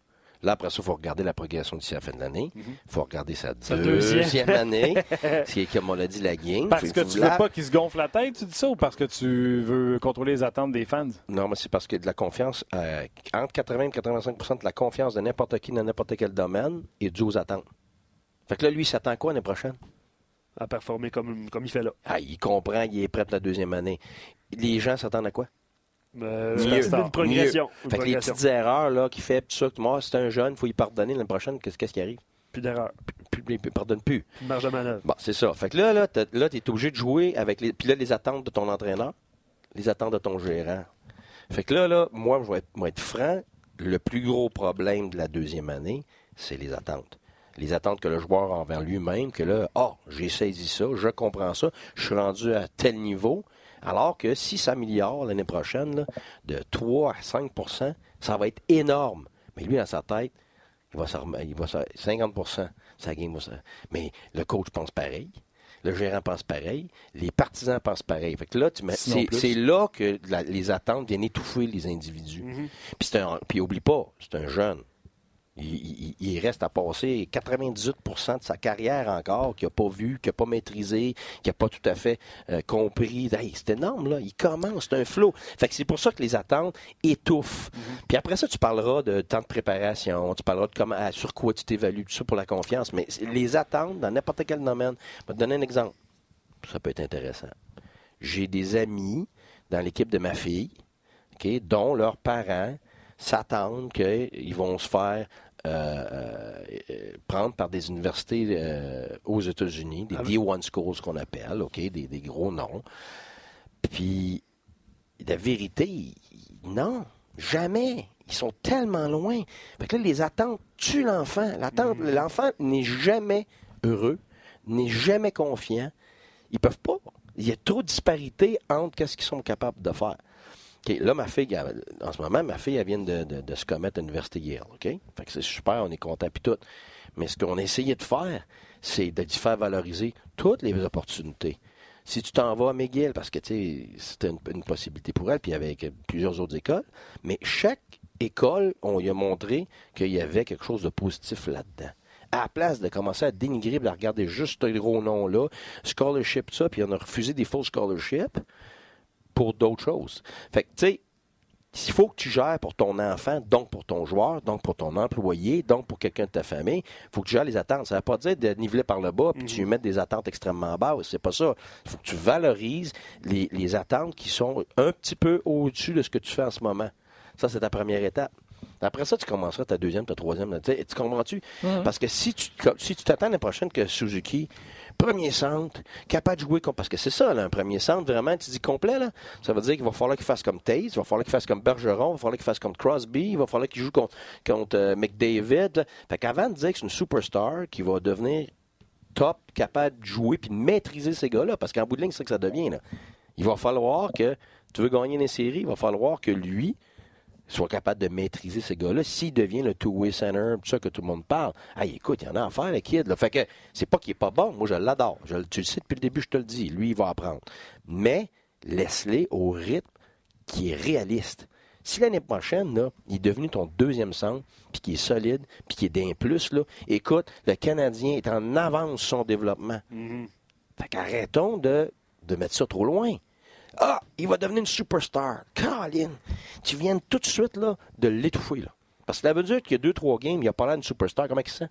Speaker 4: Là, après ça, il faut regarder la progression d'ici la fin de l'année. Il faut regarder sa, deuxième,
Speaker 2: deuxième. <laughs>
Speaker 4: année, <laughs> ce qui est, comme on l'a dit, la game.
Speaker 1: Parce que tu
Speaker 4: la-
Speaker 1: veux pas qu'il se gonfle la tête, tu dis ça, ou parce que tu veux contrôler les attentes des fans?
Speaker 4: Non, mais c'est parce que de la confiance, euh, entre 80 et 85% de la confiance de n'importe qui dans n'importe quel domaine est due aux attentes. Fait que là, lui, il s'attend à quoi l'année prochaine?
Speaker 2: À performer comme, comme il fait là.
Speaker 4: Ah, il comprend, il est prêt pour la deuxième année. Les gens s'attendent à quoi?
Speaker 2: Euh,
Speaker 4: Mieux.
Speaker 2: une progression. une
Speaker 4: Fait que les petites erreurs là, qui fait tout ça, que moi, c'est un jeune, il faut y pardonner l'année prochaine, qu'est-ce qui arrive?
Speaker 2: Plus d'erreur.
Speaker 4: Plus, plus, plus- pardonne plus.
Speaker 2: Marge de manœuvre.
Speaker 4: Bon, c'est ça. Fait que là, là, là, t'es obligé de jouer avec les. Puis là, les attentes de ton entraîneur, les attentes de ton gérant. Fait que là, là, moi, je vais être, être franc. Le plus gros problème de la deuxième année, c'est les attentes. Les attentes que le joueur a envers lui-même, que là, ah, j'ai saisi ça, je comprends ça, je suis rendu à tel niveau. Alors que si ça améliore l'année prochaine, là, de 3 à 5% ça va être énorme. Mais lui, dans sa tête, il va, se rem- il va se- 50 sa game va se- Mais le coach pense pareil. Le gérant pense pareil. Les partisans pensent pareil. Fait que là, tu c'est, là que la- les attentes viennent étouffer les individus. Puis, c'est un, puis oublie pas, c'est un jeune. Il, il- il reste à passer 98% de sa carrière encore, qu'il n'a pas vu, qu'il n'a pas maîtrisé, qu'il n'a pas tout à fait euh, compris. Hey, c'est énorme, là. Il commence, c'est un flot. Fait que c'est pour ça que les attentes étouffent. Puis après ça, tu parleras de temps de préparation, tu parleras de comment, sur quoi tu t'évalues, tout ça pour la confiance. Mais les attentes, dans n'importe quel domaine, je vais te donner un exemple. Ça peut être intéressant. J'ai des amis dans l'équipe de ma fille, OK, dont leurs parents s'attendent qu'ils vont se faire euh, euh, euh, prendre par des universités euh, aux États-Unis, des
Speaker 2: Ah
Speaker 4: D1 schools qu'on appelle, OK, des, des gros noms. Puis, la vérité, non, jamais. Ils sont tellement loin. Fait que là, les attentes tuent l'enfant. L'attente, L'enfant n'est jamais heureux, n'est jamais confiant. Ils peuvent pas. Il y a trop de disparité entre qu'est-ce qu'ils sont capables de faire. Là, ma fille, en ce moment, ma fille, elle vient de, se commettre à l'université Yale. OK? Fait que c'est super, on est content puis tout. Mais ce qu'on a essayé de faire, c'est de faire valoriser toutes les opportunités. Si tu t'en vas à McGill, parce que c'était une, possibilité pour elle, puis avec plusieurs autres écoles, mais chaque école, on lui a montré qu'il y avait quelque chose de positif là-dedans. À la place de commencer à dénigrer, de regarder juste ce gros nom-là, scholarship, ça, puis on a refusé des faux scholarships pour d'autres choses. Fait que, tu sais, il faut que tu gères pour ton enfant, donc pour ton joueur, donc pour ton employé, donc pour quelqu'un de ta famille. Il faut que tu gères les attentes. Ça ne veut pas dire de niveler par le bas puis tu lui mets des attentes extrêmement basses. C'est pas ça. Il faut que tu valorises les, les attentes qui sont un petit peu au-dessus de ce que tu fais en ce moment. Ça, c'est ta première étape. Après ça, tu commenceras ta deuxième, ta troisième. Tu tu comprends-tu? Parce que si tu si tu t'attends l'année prochaine que Suzuki, premier centre, capable de jouer, com- parce que c'est ça, là, un premier centre, vraiment, tu dis complet, là. Ça veut dire qu'il va falloir qu'il fasse comme Taze, il va falloir qu'il fasse comme Bergeron, il va falloir qu'il fasse comme Crosby, il va falloir qu'il joue contre, contre euh, McDavid. Fait qu'avant de dire que c'est une superstar qui va devenir top, capable de jouer puis de maîtriser ces gars-là, parce qu'en bout de ligne, c'est ça que ça devient, là. Il va falloir que, tu veux gagner des séries, il va falloir que lui, soit capable de maîtriser ces gars-là. S'il devient le two-way center, tout ça que tout le monde parle, hey, écoute, il y en a à faire, le kid. Là. Fait que c'est pas qu'il est pas bon. Moi, je l'adore. Je tu le sais depuis le début, je te le dis. Lui, il va apprendre. Mais laisse-les au rythme qui est réaliste. Si l'année prochaine, là, il est devenu ton deuxième centre, puis qui est solide, puis qui est d'un plus, là, écoute, le Canadien est en avance sur son développement. Fait qu'arrêtons de, de mettre ça trop loin. Ah, il va devenir une superstar. Colin, tu viens tout de suite là, de l'étouffer. Là. Parce que ça veut dire qu'il y a deux, trois games, il a pas l'air d'une superstar. Comment il se sent?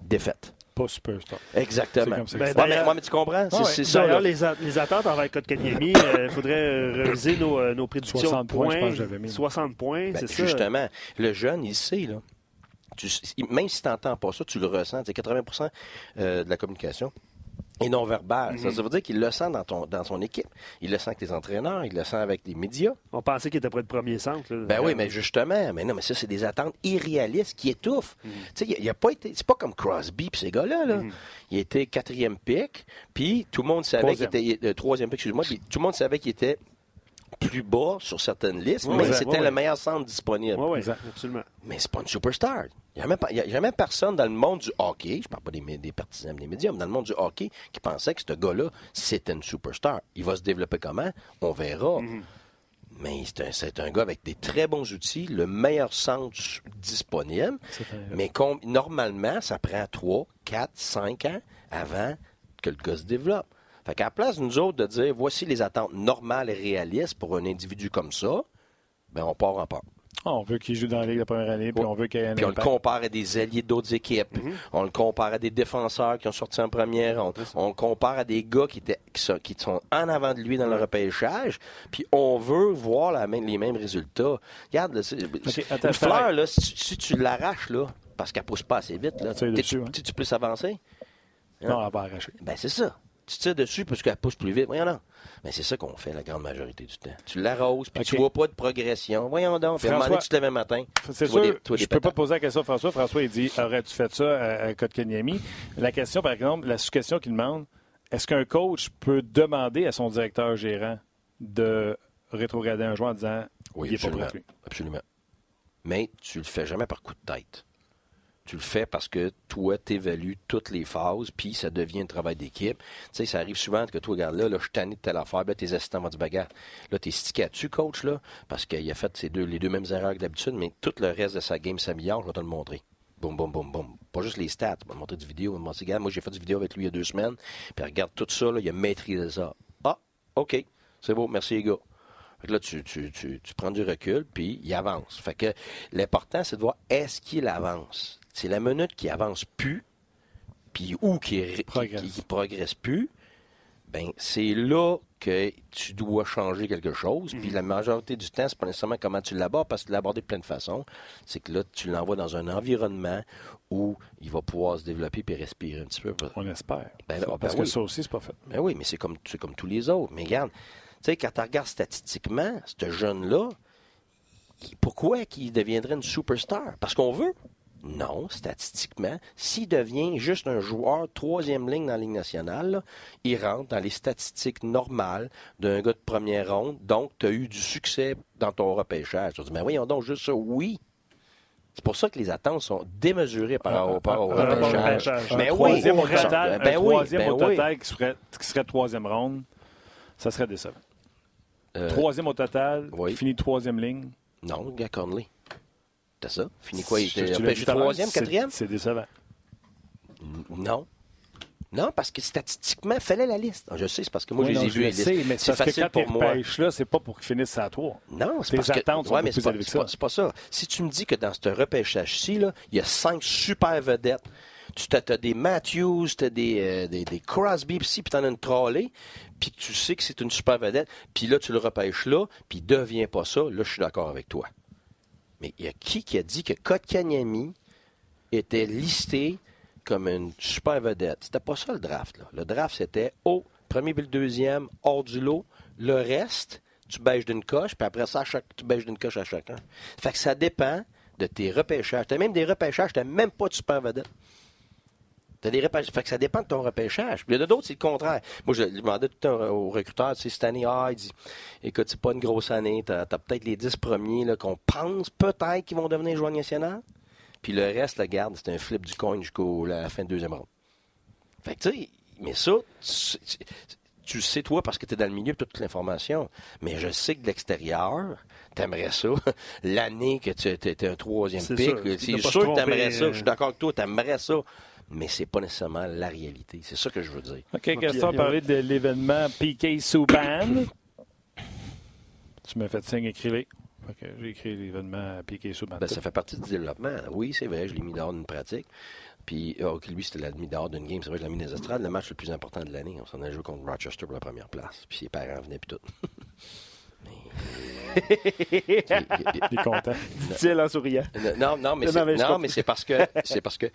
Speaker 4: Défaite.
Speaker 1: Pas superstar.
Speaker 4: Exactement.
Speaker 1: C'est comme ça
Speaker 2: Ben,
Speaker 4: Ouais, mais, ouais, mais tu comprends? C'est
Speaker 1: Ah ouais.
Speaker 4: c'est ça.
Speaker 2: D'ailleurs, les, a- les attentes envers Kotkaniemi, il faudrait euh, réviser nos, euh, nos prédictions
Speaker 1: 60
Speaker 2: de
Speaker 1: points,
Speaker 2: points.
Speaker 1: je pense que j'avais mis.
Speaker 2: 60 points,
Speaker 4: Ben,
Speaker 2: c'est ça.
Speaker 4: justement, le jeune, il sait, là. Tu- même si tu n'entends pas ça, tu le ressens. C'est 80% euh, de la communication est non verbale.
Speaker 2: Mhm.
Speaker 4: ça, ça veut dire qu'il le sent dans, ton, dans son équipe. Il le sent avec les entraîneurs, il le sent avec les médias.
Speaker 2: On pensait qu'il était près de premier centre. là.
Speaker 4: Ben oui, mais justement, mais non, mais ça, c'est des attentes irréalistes qui étouffent. Tu sais, il, il a pas été. C'est pas comme Crosby pis ces gars-là, là. Il était quatrième pick, puis tout le monde savait qu'il était. euh, troisième pick, excuse-moi, puis tout le monde savait qu'il était plus bas sur certaines listes,
Speaker 2: Ouais,
Speaker 4: mais
Speaker 2: ouais,
Speaker 4: c'était
Speaker 2: ouais,
Speaker 4: le meilleur centre disponible.
Speaker 2: Oui,
Speaker 1: Exact.
Speaker 2: absolument.
Speaker 4: Mais c'est pas une superstar. Il n'y a, jamais pas- il y a jamais personne dans le monde du hockey, je parle pas des, partisans des médias, mais dans le monde du hockey qui pensait que ce gars-là, c'était une superstar. Il va se développer comment? On verra. Mais c'est un, c'est un gars avec des très bons outils, le meilleur centre disponible. Mais normalement, ça prend 3, 4, 5 ans avant que le gars se développe. Fait qu'à la place, nous autres, de dire voici les attentes normales et réalistes pour un individu comme ça, ben on part en part.
Speaker 1: Ah, on veut qu'il joue dans la Ligue la première année, puis on veut qu'il ait un
Speaker 4: Puis on le compare à des alliés d'autres équipes.
Speaker 2: Mhm.
Speaker 4: On le compare à des défenseurs qui ont sorti en première. On, on compare à des gars qui, étaient, qui, sont, qui sont en avant de lui dans le repêchage. Puis on veut voir la même- les mêmes résultats. Regarde, là,
Speaker 1: attends,
Speaker 4: une fleur, là, si, tu- si tu l'arraches, là, parce qu'elle pousse pas assez vite, là,
Speaker 1: Tu hein.
Speaker 4: tu, tu peux s'avancer?
Speaker 1: Non, elle va arracher.
Speaker 4: Ben, c'est ça. Tu tires dessus parce qu'elle pousse plus vite. Voyons donc. Mais c'est ça qu'on fait la grande majorité du temps. Tu l'arroses, puis tu
Speaker 1: OK.
Speaker 4: vois pas de progression. Voyons donc. Puis à un
Speaker 1: François-
Speaker 4: tu te lèves un matin.
Speaker 1: C'est
Speaker 4: tu
Speaker 1: sûr,
Speaker 4: des- tu
Speaker 1: je
Speaker 4: des
Speaker 1: peux pas poser la question à François. François, il dit Aurais-tu fait ça à, à Kotkaniemi La question, par exemple, la sous-question qu'il demande est-ce qu'un coach peut demander à son directeur gérant de rétrograder un joueur en disant
Speaker 4: Oui,
Speaker 1: il est pas
Speaker 4: absolument.
Speaker 1: prêt, lui?
Speaker 4: Absolument. Mais tu le fais jamais par coup de tête. Tu le fais parce que toi, tu évalues toutes les phases, puis ça devient un travail d'équipe. Tu sais, ça arrive souvent que toi, regarde là, je suis tanné de telle affaire, là, tes assistants vont dire, bagarre. Là, t'es stické dessus, coach, là, parce qu'il a fait deux, les deux mêmes erreurs que d'habitude, mais tout le reste de sa game s'améliore, je vais te le montrer. Boum, boum, boum, boum. Pas juste les stats. Vais te montrer du vidéo. Je vais te montrer, regarde, moi, j'ai fait du vidéo avec lui il y a deux semaines, puis regarde tout ça, là, il a maîtrisé ça. Ah, OK. C'est beau, merci les gars. Fait que là, tu, tu, tu, tu prends du recul, puis il avance. Fait que l'important, c'est de voir est-ce qu'il avance? C'est la minute qui avance plus, puis ou qui,
Speaker 1: Progresse.
Speaker 4: qui- qui progresse plus, ben c'est là que tu dois changer quelque chose. Puis la majorité du temps, c'est pas nécessairement comment tu l'abordes, parce que tu l'abordes de plein de façons. C'est que là, tu l'envoies dans un environnement où il va pouvoir se développer puis respirer un petit peu.
Speaker 1: On espère.
Speaker 4: Ben,
Speaker 1: Ça,
Speaker 4: ben
Speaker 1: parce que
Speaker 4: oui.
Speaker 1: ça aussi, c'est pas fait.
Speaker 4: Ben oui, mais c'est comme, comme tous les autres. Mais regarde, tu sais, quand tu regardes statistiquement, ce jeune-là, pourquoi qu'il deviendrait une superstar? Parce qu'on veut? Non, statistiquement. S'il devient juste un joueur troisième ligne dans la Ligue nationale, là, il rentre dans les statistiques normales d'un gars de première ronde. Donc, tu as eu du succès dans ton repêchage. Tu dire, mais voyons donc, juste ça, oui. C'est pour ça que les attentes sont démesurées par rapport au
Speaker 1: Un- un-
Speaker 4: repêchage.
Speaker 2: repêchage.
Speaker 1: Un
Speaker 4: Ben oui,
Speaker 1: troisième au total,
Speaker 4: ben oui,
Speaker 1: troisième
Speaker 4: ben
Speaker 1: au
Speaker 4: oui.
Speaker 1: total qui, serait, qui serait troisième ronde, ça serait décevant.
Speaker 4: Euh,
Speaker 1: troisième au total,
Speaker 4: oui.
Speaker 1: finit troisième ligne.
Speaker 4: Non, le gars Conley. T'as ça? Fini quoi? Il était
Speaker 1: l'heure,
Speaker 4: troisième, quatrième?
Speaker 1: C'est décevant.
Speaker 4: Non. Non, parce que statistiquement, fallait la liste. Je sais, c'est parce que moi,
Speaker 1: Oui,
Speaker 4: je
Speaker 1: non,
Speaker 4: les ai
Speaker 1: je
Speaker 4: vus,
Speaker 1: le
Speaker 4: les listes.
Speaker 1: sais, mais
Speaker 4: C'est
Speaker 1: parce que
Speaker 4: facile
Speaker 1: quand
Speaker 4: pour moi.
Speaker 1: repêches là, c'est pas pour qu'ils finissent à trois.
Speaker 4: Non, c'est parce que...
Speaker 1: attentes sont
Speaker 4: Ouais, mais c'est pas,
Speaker 1: que
Speaker 4: pas-
Speaker 1: ça.
Speaker 4: c'est pas ça. Si tu me dis que dans ce repêchage-ci, il y a cinq super vedettes, tu as, des Matthews, tu as des, euh, des, des Crosby, puis tu en as une trolley, puis tu sais que c'est une super vedette, puis là, tu le repêches là, puis il devient pas ça, là, je suis d'accord avec toi. Mais il y a qui qui a dit que Kotkaniemi était listé comme une super vedette? C'était pas ça le draft. Là. Le draft, c'était au premier puis le deuxième, hors du lot. Le reste, tu bêches d'une coche, puis après ça, chaque, tu bêches d'une coche à chacun. Fait que ça dépend de tes repêchages. Tu as même des repêchages, tu même pas de super vedette. T'as des repêchages. Fait que ça dépend de ton repêchage. Puis il y en a d'autres, c'est le contraire. Moi, je demandais tout le temps au recruteur, tu sais, cette année, ah, il dit, écoute, c'est pas une grosse année, t'as as, peut-être les 10 premiers là, qu'on pense peut-être qu'ils vont devenir joueurs nationaux. Puis le reste, la garde, c'est un flip du coin jusqu'à la fin de deuxième ronde. Fait que, tu sais, mais ça, tu, tu- tu le sais, toi, parce que tu es dans le milieu, tu as toute l'information. Mais je sais que de l'extérieur, t'aimerais ça. <laughs> L'année que tu étais un troisième pic, c'est
Speaker 2: De
Speaker 4: sûr que t'aimerais ça. Je suis d'accord avec toi, t'aimerais ça. Mais c'est pas nécessairement la réalité. C'est ça que je veux dire.
Speaker 1: OK, Gaston parlé de l'événement PK Subban. tu m'as fait signe, écrivez. Que J'ai écrit l'événement PK Subban.
Speaker 4: Ben, ça fait partie du développement. Oui, c'est vrai, je l'ai mis dehors d'une pratique. Puis, ok, lui, c'était l'a mis dehors d'une game. C'est vrai, je l'ai mis dans les estrades. Le match le plus important de l'année, on s'en a joué contre Rochester pour la première place. Puis ses parents venaient, puis tout. <laughs> Mais, il- il-
Speaker 1: Il est content. <laughs>
Speaker 2: Dit-il en souriant.
Speaker 4: Non, non, mais
Speaker 2: Non,
Speaker 4: c'est, non, mais parce que <laughs> c'est parce que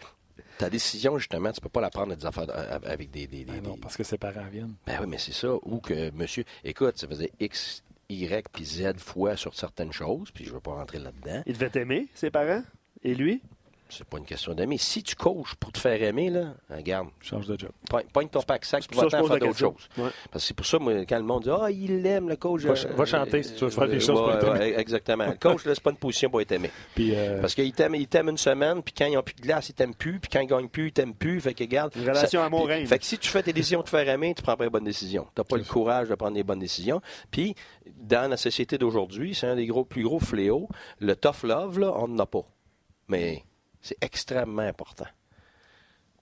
Speaker 4: ta décision, justement, tu peux pas la prendre des affaires euh, avec des. des, des-
Speaker 1: Ben non, parce que ses parents viennent.
Speaker 4: Ben oui, mais c'est ça. Ou que monsieur. Écoute, ça faisait X, Y puis Z fois sur certaines choses, puis je veux pas rentrer là-dedans.
Speaker 2: Il devait t'aimer, ses parents? Et lui?
Speaker 4: C'est pas une question d'aimer. Si tu coaches pour te faire aimer, là, regarde,
Speaker 1: Change de job.
Speaker 4: pogne ton pack sac,
Speaker 2: pour
Speaker 4: faire d'autres choses.
Speaker 2: Ouais.
Speaker 4: Parce que c'est pour ça, moi, quand le monde dit Ah, il l'aime, le coach.
Speaker 1: Va
Speaker 4: euh,
Speaker 1: va chanter si tu veux faire des
Speaker 4: euh,
Speaker 1: choses pour être aimé.
Speaker 4: exactement. Le coach, là, c'est pas une position pour être aimé.
Speaker 1: Puis, euh,
Speaker 4: Parce qu'il t'aime, il t'aime une semaine, puis quand ils n'ont plus de glace, ils t'aiment plus, puis quand ils gagnent plus, ils t'aiment plus. Fait que, regarde.
Speaker 2: Une relation
Speaker 4: ça- Fait que si tu fais tes décisions de te faire aimer, tu prends pas les bonnes décisions. Tu n'as pas le courage de prendre les bonnes décisions. Puis, dans la société d'aujourd'hui, c'est un des gros, plus gros fléaux. Le tough love, là, on n'en a pas. Mais c'est extrêmement important.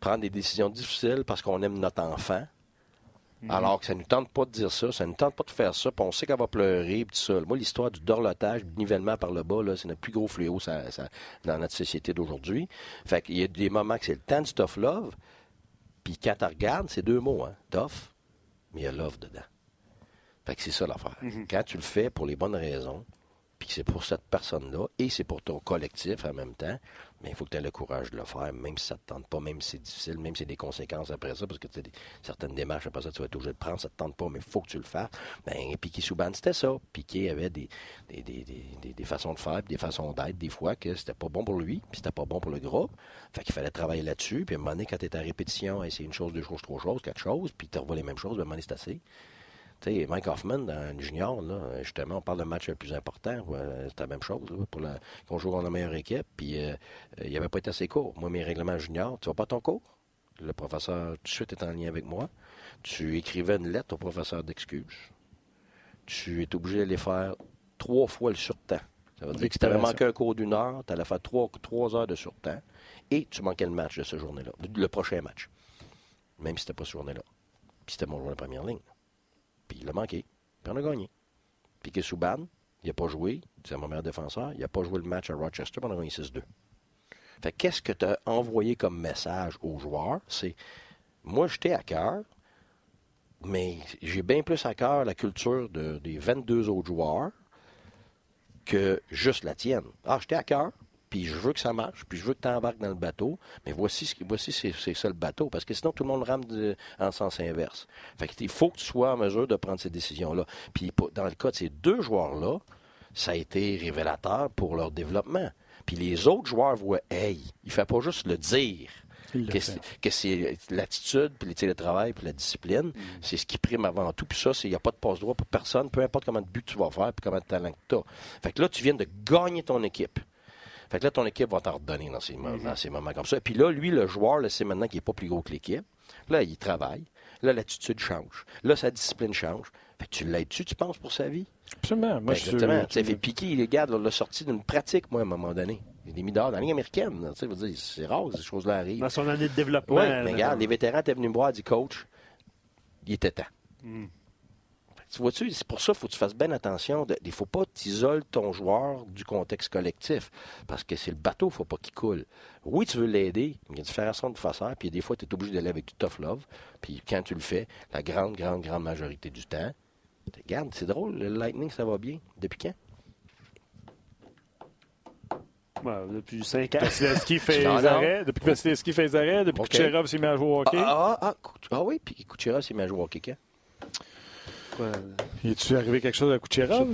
Speaker 4: Prendre des décisions difficiles parce qu'on aime notre enfant. Mhm. Alors que ça ne nous tente pas de dire ça, ça ne nous tente pas de faire ça, puis on sait qu'elle va pleurer, puis tout ça. Moi, l'histoire du dorlotage, du nivellement par le bas, c'est notre plus gros fléau dans notre société d'aujourd'hui. Fait qu'il y a des moments que c'est le temps du tough love, puis quand tu regardes, c'est deux mots, hein, tough, mais il y a love dedans. Fait que c'est ça l'affaire. Mhm. Quand tu le fais pour les bonnes raisons, puis que c'est pour cette personne-là, et c'est pour ton collectif en même temps, mais il faut que tu aies le courage de le faire, même si ça ne te tente pas, même si c'est difficile, même si a des conséquences après ça, parce que certaines démarches après ça, tu vas être obligé de prendre, ça ne te tente pas, mais il faut que tu le fasses. Ben, Piqué Souban, c'était ça. Piqué avait des, des, façons de faire, des façons d'être, des fois, que c'était pas bon pour lui, puis c'était pas bon pour le groupe. Fait qu'il fallait travailler là-dessus, puis à un moment donné, quand tu es à répétition, essayer une chose, deux choses, trois choses, quatre choses, puis tu revois les mêmes choses, ben, à un moment donné, c'est assez. Mike Hoffman, dans junior, là, justement, on parle de match le plus important. C'est la même chose pour la, qu'on joue dans la meilleure équipe. Puis euh, il n'y avait pas été assez court. Moi, mes règlements juniors, tu vas pas ton cours? Le professeur, tout de suite, est en lien avec moi. Tu écrivais une lettre au professeur d'excuses. Tu es obligé de les faire trois fois le surtemps. Ça veut dire que si tu avais manqué un cours d'une heure, tu allais faire trois, trois heures de surtemps et tu manquais le match de ce journée-là, le prochain match. Même si c'était pas ce journée-là. Puis c'était mon jour de première ligne. Puis il a manqué. Puis on a gagné. Piqué Souban, il n'a pas joué. C'est mon meilleur défenseur. Il n'a pas joué le match à Rochester. Puis on a gagné 6-2. Fait qu'est-ce que tu as envoyé comme message aux joueurs? C'est moi, j'étais à cœur, mais j'ai bien plus à cœur la culture des 22 autres joueurs que juste la tienne. Ah, j'étais à cœur, puis je veux que ça marche, puis je veux que tu embarques dans le bateau, mais voici, ce voici c'est, ça le bateau, parce que sinon tout le monde rame en sens inverse. Fait il faut que tu sois en mesure de prendre ces décisions-là. Puis dans le cas de ces deux joueurs-là, ça a été révélateur pour leur développement. Puis les autres joueurs voient, hey, il ne fait pas juste le dire. Que c'est, l'attitude, puis le télétravail, puis la discipline, mm. c'est ce qui prime avant tout. Puis ça, il n'y a pas de passe-droit pour personne, peu importe comment de but tu vas faire, puis comment de talent que tu as. Fait que là, tu viens de gagner ton équipe. Fait que là, ton équipe va t'en redonner dans ces, mhm. moments comme ça. Puis là, lui, le joueur, c'est maintenant qu'il n'est pas plus gros que l'équipe. Là, il travaille. Là, l'attitude change. Là, sa discipline change. Fait que tu l'aides-tu, tu penses, pour sa vie?
Speaker 1: Absolument. Moi,
Speaker 4: ben, exactement. Tu fait piquer, il regarde, l'a sorti d'une pratique, moi, à un moment donné. Il est mis dehors dans la ligne américaine. C'est rare que ces choses-là arrivent.
Speaker 2: Dans son année de développement.
Speaker 4: Oui, mais regarde, les vétérans étaient venus me voir, dit coach, il était temps. Hmm. Tu vois-tu, c'est pour ça qu'il faut que tu fasses bien attention. il ne faut pas t'isoler ton joueur du contexte collectif. Parce que c'est le bateau, il ne faut pas qu'il coule. Oui, tu veux l'aider, mais il y a différentes façons de faire ça. Puis des fois, tu es obligé d'aller avec du tough love. Puis quand tu le fais, la grande, grande, grande majorité du temps, regarde, c'est drôle, le Lightning, ça va bien. Depuis quand?
Speaker 2: depuis 5 ans. <laughs>
Speaker 1: Vasilevski fait les arrêts. Depuis que Vasilevski fait les arrêts, depuis que Kucherov s'est mis à jouer au hockey.
Speaker 4: Ah, ah, ah, ah oui, puis Kucherov s'est mis à jouer au hockey quand?
Speaker 1: Quoi? est-tu arrivé quelque chose à Kucherov?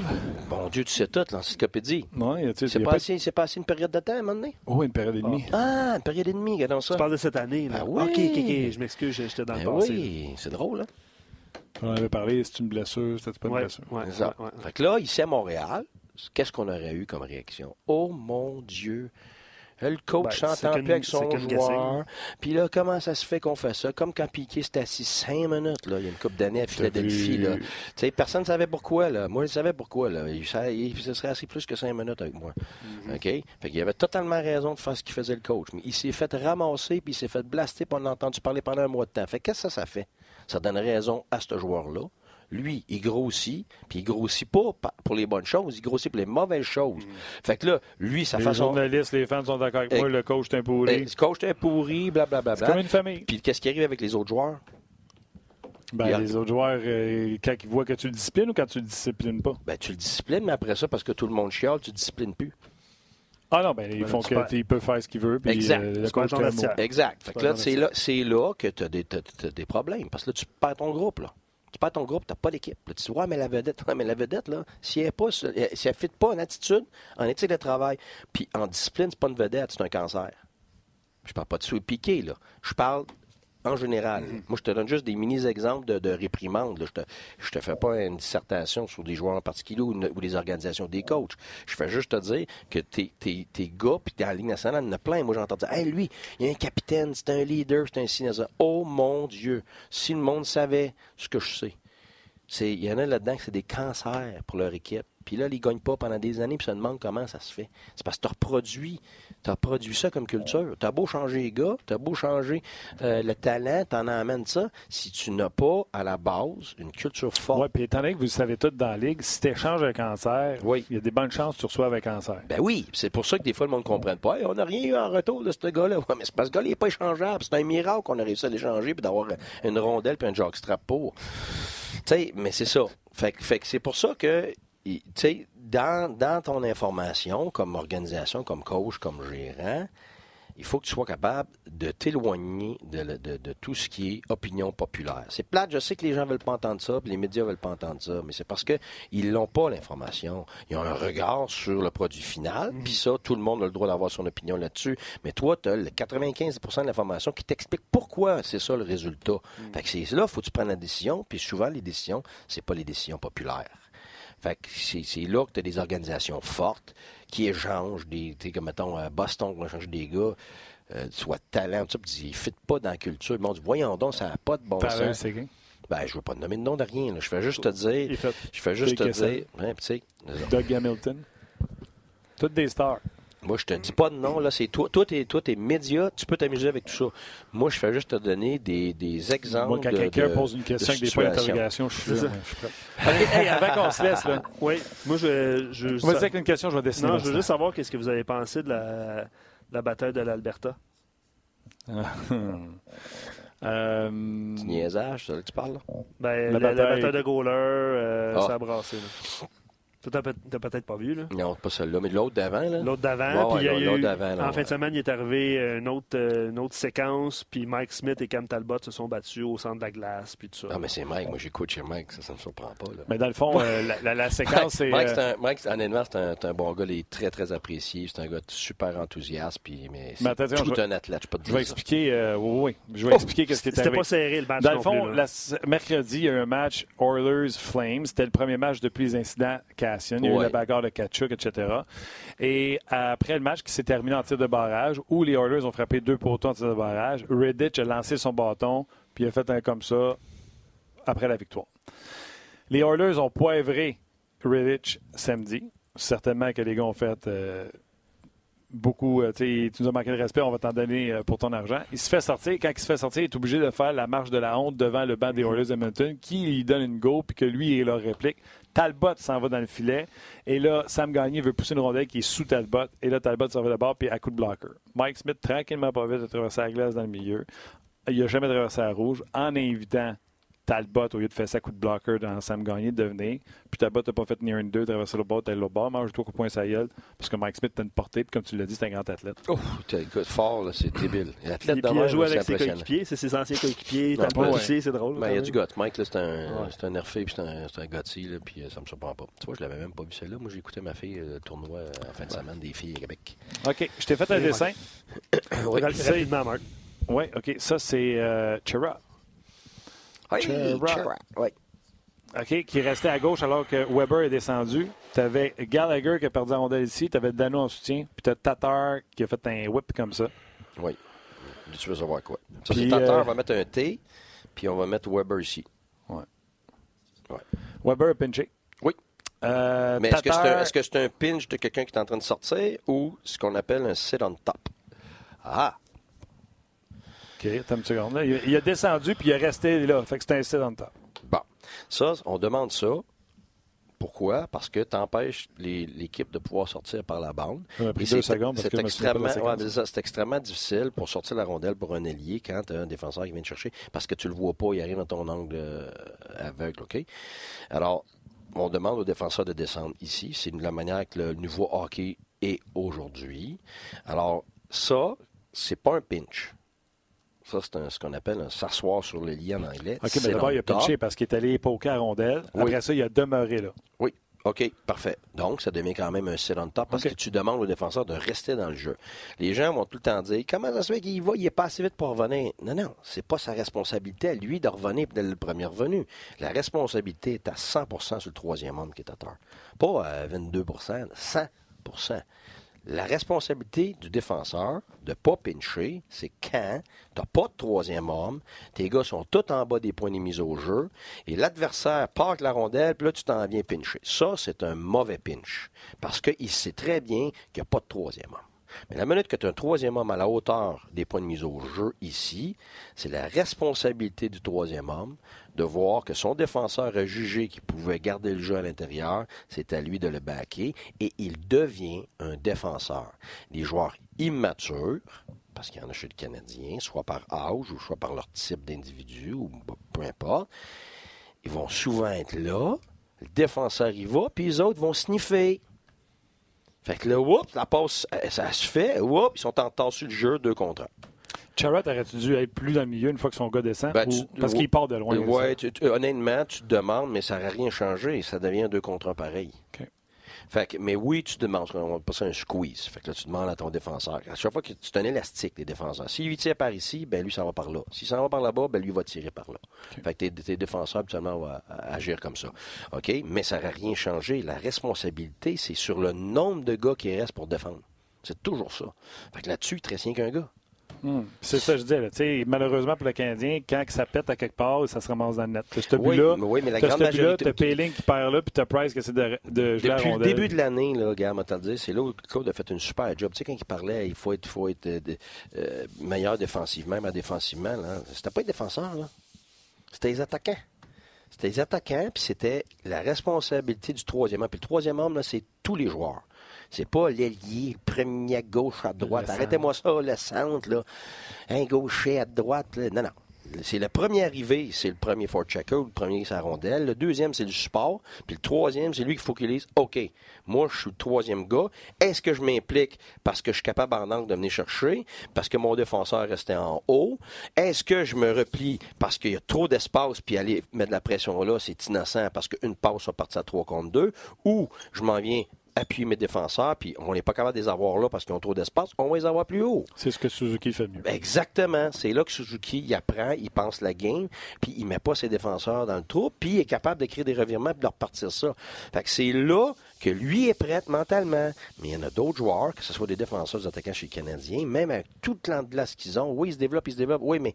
Speaker 4: Bon Dieu, tu sais tout, l'encyclopédie.
Speaker 1: Oui,
Speaker 4: c'est passé, pas... passé une période de temps à un moment donné?
Speaker 1: Oh, une période et demie.
Speaker 4: Ah, une période et demie, regardons ça.
Speaker 2: Tu parles de cette année, là.
Speaker 4: Ben oui.
Speaker 2: OK, OK, OK, je m'excuse, j'étais dans le ben passé.
Speaker 4: Oui, c'est drôle, hein?
Speaker 1: On avait parlé, c'est une blessure, c'était pas une blessure.
Speaker 2: Ouais,
Speaker 4: ouais, fait que là, ici à Montréal, qu'est-ce qu'on aurait eu comme réaction? Oh mon Dieu! Le coach ben, s'entend plus avec son joueur. Puis là, comment ça se fait qu'on fait ça? Comme quand Piquet s'est assis cinq minutes, là, il y a une coupe d'années à Philadelphie. Là. personne ne savait pourquoi. Là. Moi, je savais pourquoi. Là. Il, se serait assis plus que cinq minutes avec moi. OK? Fait qu'il avait totalement raison de faire ce qu'il faisait le coach. Mais il s'est fait ramasser, puis il s'est fait blaster, puis on a entendu parler pendant un mois de temps. Fait qu'est-ce que ça, ça fait? Ça donne raison à ce joueur-là lui, il grossit, puis il grossit pas pour les bonnes choses, il grossit pour les mauvaises choses. Mm. Fait que là, lui, sa façon.
Speaker 1: Les journalistes, les fans sont d'accord avec moi, le coach est un pourri.
Speaker 4: Le coach est un pourri, blablabla.
Speaker 1: C'est comme une famille.
Speaker 4: Puis qu'est-ce qui arrive avec les autres joueurs?
Speaker 1: Ben, les autres joueurs, euh, quand ils voient que tu le disciplines ou quand tu le disciplines pas?
Speaker 4: Ben, tu le disciplines, mais après ça, parce que tout le monde chiale, tu ne disciplines plus.
Speaker 1: Ah non, ben, ils font qu'il peut faire ce qu'il veut. Puis,
Speaker 4: exact.
Speaker 1: Euh,
Speaker 4: le exact. Fait que là, c'est là, là, que tu as, as, des problèmes. Parce que là, tu perds ton groupe. Là tu perds ton groupe, tu n'as pas d'équipe. Tu dis, ouais, mais la vedette, <laughs> mais la vedette, là, si elle ne si elle fit pas en attitude, en éthique de travail, puis en discipline, c'est pas une vedette, c'est un cancer. Je parle pas de sous piqué, là. Je parle en général. Mm-hmm. Moi, je te donne juste des mini-exemples de, de réprimandes. Je te, je te fais pas une dissertation sur des joueurs en particulier ou, des organisations des coachs. Je fais juste te dire que tes, tes, tes gars, puis dans la Ligue nationale, il y en a plein. Moi, j'entends dire, hey, lui, il y a un capitaine, c'est un leader, c'est un signe. Oh mon Dieu, si le monde savait ce que je sais. Il y en a là-dedans que c'est des cancers pour leur équipe. Puis là, ils ne gagnent pas pendant des années, puis se demandent comment ça se fait. C'est parce que tu as reproduit, as reproduit ça comme culture. Tu as beau changer les gars, tu as beau changer euh, le talent, tu en amènes ça. Si tu n'as pas, à la base, une culture forte.
Speaker 1: Oui, puis étant donné que vous le savez tout dans la ligue, si tu échanges un cancer, il y a des bonnes chances que tu reçoives un cancer.
Speaker 4: Ben oui, c'est pour ça que des fois, le monde ne comprenne pas. on n'a rien eu en retour de ce gars-là. mais c'est parce que ce gars-là, il n'est pas échangeable. C'est un miracle qu'on a réussi à l'échanger puis d'avoir une rondelle puis un jockstrap pour. Tu sais, mais c'est ça. Fait, fait que c'est pour ça que tu sais, dans, dans, ton information, comme organisation, comme coach, comme gérant, il faut que tu sois capable de t'éloigner de, de, tout ce qui est opinion populaire. C'est plate, je sais que les gens veulent pas entendre ça, puis les médias veulent pas entendre ça, mais c'est parce qu'ils n'ont pas l'information. Ils ont un regard sur le produit final, puis ça, tout le monde a le droit d'avoir son opinion là-dessus. Mais toi, tu as le 95% de l'information qui t'explique pourquoi c'est ça le résultat. Mm. Fait que c'est là, faut que tu prennes la décision, puis souvent, les décisions, c'est pas les décisions populaires. Fait que c'est là que tu as des organisations fortes qui échangent des. Tu sais, comme mettons, euh, Boston, qui échange des gars. Euh, soit talent, tout ça, ils ne fit pas dans la culture. Dit, voyons donc, ça n'a pas de bon sens. Ben, je veux pas te nommer de nom de rien. Je fais juste te dire. Je fais juste te dire.
Speaker 1: Ouais, Doug Hamilton. Toutes des stars.
Speaker 4: Moi, je te dis pas de nom, là, c'est toi. Toi, t'es, toi, média, tu peux t'amuser avec tout ça. Moi, je fais juste te donner des, des exemples.
Speaker 1: Moi, quand quelqu'un pose une question avec des points d'interrogation, je suis, là, je suis prêt. avant qu'on se laisse, là.
Speaker 2: Oui, moi, je. je
Speaker 1: moi, avec une question, je vais dessiner.
Speaker 2: Non, je veux juste savoir qu'est-ce que vous avez pensé de la, la bataille de l'Alberta. <laughs>
Speaker 4: euh... Niaisage, c'est ça que tu parles, là?
Speaker 2: Ben, la, bataille... de Gauler, euh, ah. ça a brassé, là. Tu n'as peut-être pas vu, là?
Speaker 4: Non, pas celle-là, mais l'autre d'avant, là.
Speaker 2: L'autre d'avant, puis il y a eu, en fin de semaine, il est arrivé une autre, euh, une autre séquence, puis Mike Smith et Cam Talbot se sont battus au centre de la glace, puis tout ça.
Speaker 4: Ah, mais c'est Mike, moi j'écoute chez Mike, ça, ça me surprend pas, là.
Speaker 1: Mais dans le fond, euh, la, la, <laughs> séquence, c'est...
Speaker 4: Mike, euh, Mike, honnêtement, c'est un, un, bon gars, il est très, très apprécié, c'est un gars super enthousiaste, puis mais c'est tout un athlète, je peux te
Speaker 1: dire Je vais expliquer, oui, oui, je vais expliquer qu'est-ce qui est arrivé.
Speaker 2: C'était pas serré, le match
Speaker 1: Dans le fond, mercredi, il y a eu un match Oilers-Flames, c'était le premier match depuis les incidents Il y a eu la de Kachuk, etc. Et après le match qui s'est terminé en tir de barrage, où les Oilers ont frappé deux poteaux en tir de barrage, Redditch a lancé son bâton, puis il a fait un comme ça après la victoire. Les Oilers ont poivré Redditch samedi. Certainement que les gars ont fait euh, beaucoup. Euh, tu nous as manqué de respect, on va t'en donner euh, pour ton argent. Il se fait sortir. Quand il se fait sortir, il est obligé de faire la marche de la honte devant le banc des Oilers d'Edmonton, qui lui donne une go, puis que lui est leur réplique. Talbot s'en va dans le filet. Et là, Sam Gagné veut pousser une rondelle qui est sous Talbot. Et là, Talbot s'en va de bord, puis à coup de blocker. Mike Smith, tranquillement pas vite, a traversé la glace dans le milieu. Il n'a jamais traversé la rouge en invitant Talbot, au lieu de faire ça coup de blocker dans Sam Gagné, de venir. Puis Talbot n'a pas fait ni un ni deux, traverser le bord, t'as le bord, mange-toi coup de poing sa gueule. Parce que Mike Smith t'a une portée, puis comme tu l'as dit, c'est un grand athlète.
Speaker 4: Oh, t'es fort, c'est débile.
Speaker 2: L'athlète il a joué avec ses coéquipiers, c'est ses anciens coéquipiers, t'as pas poussé, c'est drôle.
Speaker 4: Ben, il y a du goth. Mike, c'est un, ouais. un nerfé, puis c'est un, un gothy, puis euh, ça me surprend pas. Tu vois, je l'avais même pas vu celle-là. Moi, j'ai écouté ma fille euh, tournoi euh, en fin de semaine des filles à Québec.
Speaker 1: OK, je t'ai fait un dessin. <coughs>
Speaker 2: oui, rapidement, Marc.
Speaker 1: Oui, OK. Ça, c'est Chera.
Speaker 4: Oui.
Speaker 1: OK, qui restait à gauche alors que Weber est descendu. Tu avais Gallagher qui a perdu la rondelle ici. Tu avais Dano en soutien. Puis tu as Tatar qui a fait un whip comme ça.
Speaker 4: Oui. Tu veux savoir quoi? Ça, Tatar, euh, on va mettre un T, puis on va mettre Weber ici.
Speaker 1: Oui. Ouais. Weber a pinché.
Speaker 4: Oui.
Speaker 1: Euh,
Speaker 4: Mais est-ce que c'est un, pinch de quelqu'un qui est en train de sortir ou ce qu'on appelle un sit on top? Ah!
Speaker 1: OK, attends une seconde. Il, a descendu puis il est resté là. Fait que c'est un sit on top.
Speaker 4: Bon. Ça, on demande ça. Pourquoi? Parce que tu empêches l'équipe de pouvoir sortir par la bande.
Speaker 1: C'est
Speaker 4: extrêmement, ouais, extrêmement difficile pour sortir la rondelle pour un ailier quand tu as un défenseur qui vient te chercher parce que tu le vois pas, il arrive dans ton angle euh, aveugle. OK? Alors, on demande aux défenseurs de descendre ici. C'est la manière que le nouveau hockey est aujourd'hui. Alors, ça, c'est pas un pinch. Ça, c'est ce qu'on appelle un s'asseoir sur le lit en anglais.
Speaker 1: OK, mais d'abord, il a pitché parce qu'il est allé poker à rondelle. Après ça, il a demeuré là.
Speaker 4: Oui. OK, parfait. Donc, ça devient quand même un sit on top parce que tu demandes au défenseur de rester dans le jeu. Les gens vont tout le temps dire Comment ça se fait qu'il va? Il est pas assez vite pour revenir. Non, non, c'est pas sa responsabilité à lui de revenir dès le premier revenu. La responsabilité est à 100% sur le troisième homme qui est à terre. Pas à 22% 100 La responsabilité du défenseur de ne pas pincher, c'est quand tu n'as pas de troisième homme, tes gars sont tous en bas des points de mise au jeu, et l'adversaire part la rondelle, puis là, tu t'en viens pincher. Ça, c'est un mauvais pinch, parce qu'il sait très bien qu'il n'y a pas de troisième homme. Mais la minute que tu as un troisième homme à la hauteur des points de mise au jeu ici, c'est la responsabilité du troisième homme de voir que son défenseur a jugé qu'il pouvait garder le jeu à l'intérieur, c'est à lui de le baquer, et il devient un défenseur. Les joueurs immatures, parce qu'il y en a chez le Canadien, soit par âge ou soit par leur type d'individu, ou peu importe, ils vont souvent être là, le défenseur y va, puis les autres vont sniffer. Fait que là, oups, la passe, euh, ça se fait, oups, ils sont en le jeu, deux contre un.
Speaker 1: Charrot aurait-tu dû être plus dans le milieu une fois que son gars descend?
Speaker 4: Ben,
Speaker 1: ou-
Speaker 4: tu-
Speaker 1: parce qu'il part de loin.
Speaker 4: Tu- honnêtement, tu te demandes, mais ça n'a rien changé. Ça devient deux contre un pareil. Fait que, mais oui, tu demandes, on va passer un squeeze. Fait que là, tu demandes à ton défenseur. À chaque fois que tu un élastique, les défenseurs. S'il tire par ici, ben lui, ça va par là. S'il s'en va par là-bas, ben lui va tirer par là. Fait que tes, tes défenseurs, habituellement, vont agir comme ça. OK? Mais ça n'a rien changé. La responsabilité, c'est sur le nombre de gars qui restent pour défendre. C'est toujours ça. Fait que là-dessus, il te reste rien qu'un gars.
Speaker 1: Hmm. C'est ça que je disais. là. Malheureusement pour le Canadien, quand que ça pète à quelque part, ça se ramasse dans le net. T'as ce
Speaker 4: Oui,
Speaker 1: but-là,
Speaker 4: oui, mais la grande majorité-
Speaker 1: t'as qui perd là, puis t'as Price qui essaie de, de jouer la
Speaker 4: Depuis le début de l'année, là, te le dire, c'est là où Claude a fait une super job. Tu sais, quand il parlait, il faut être, faut être euh, de- euh, meilleur défensivement, mais défensivement, là, c'était pas les défenseurs, là. C'était les attaquants. C'était les attaquants, puis c'était la responsabilité du troisième homme. Puis le troisième homme, là, c'est tous les joueurs. C'est pas l'ailier, premier gauche, à droite. Arrêtez-moi ça, le centre, là. Un gaucher à droite, là. Non, non. C'est le premier arrivé, c'est le premier for checker, le premier c'est la rondelle. Le deuxième, c'est le support. Puis le troisième, c'est lui qu'il faut qu'il dise OK, moi, je suis le troisième gars. Est-ce que je m'implique parce que je suis capable en angle de venir chercher, parce que mon défenseur restait en haut? Est-ce que je me replie parce qu'il y a trop d'espace, puis aller mettre de la pression là, c'est innocent parce qu'une passe va partir à 3 contre 2? Ou je m'en viens appuyer mes défenseurs, puis on n'est pas capable de les avoir là parce qu'ils ont trop d'espace, on va les avoir plus haut.
Speaker 1: C'est ce que Suzuki fait mieux.
Speaker 4: Exactement. C'est là que Suzuki il apprend, il pense la game, puis il met pas ses défenseurs dans le trou, puis il est capable de créer des revirements puis de repartir ça. Fait que c'est là que lui est prêt mentalement. Mais il y en a d'autres joueurs, que ce soit des défenseurs, des attaquants chez les Canadiens, même avec tout le plan de glace qu'ils ont, oui, ils se développent, ils se développent, oui, mais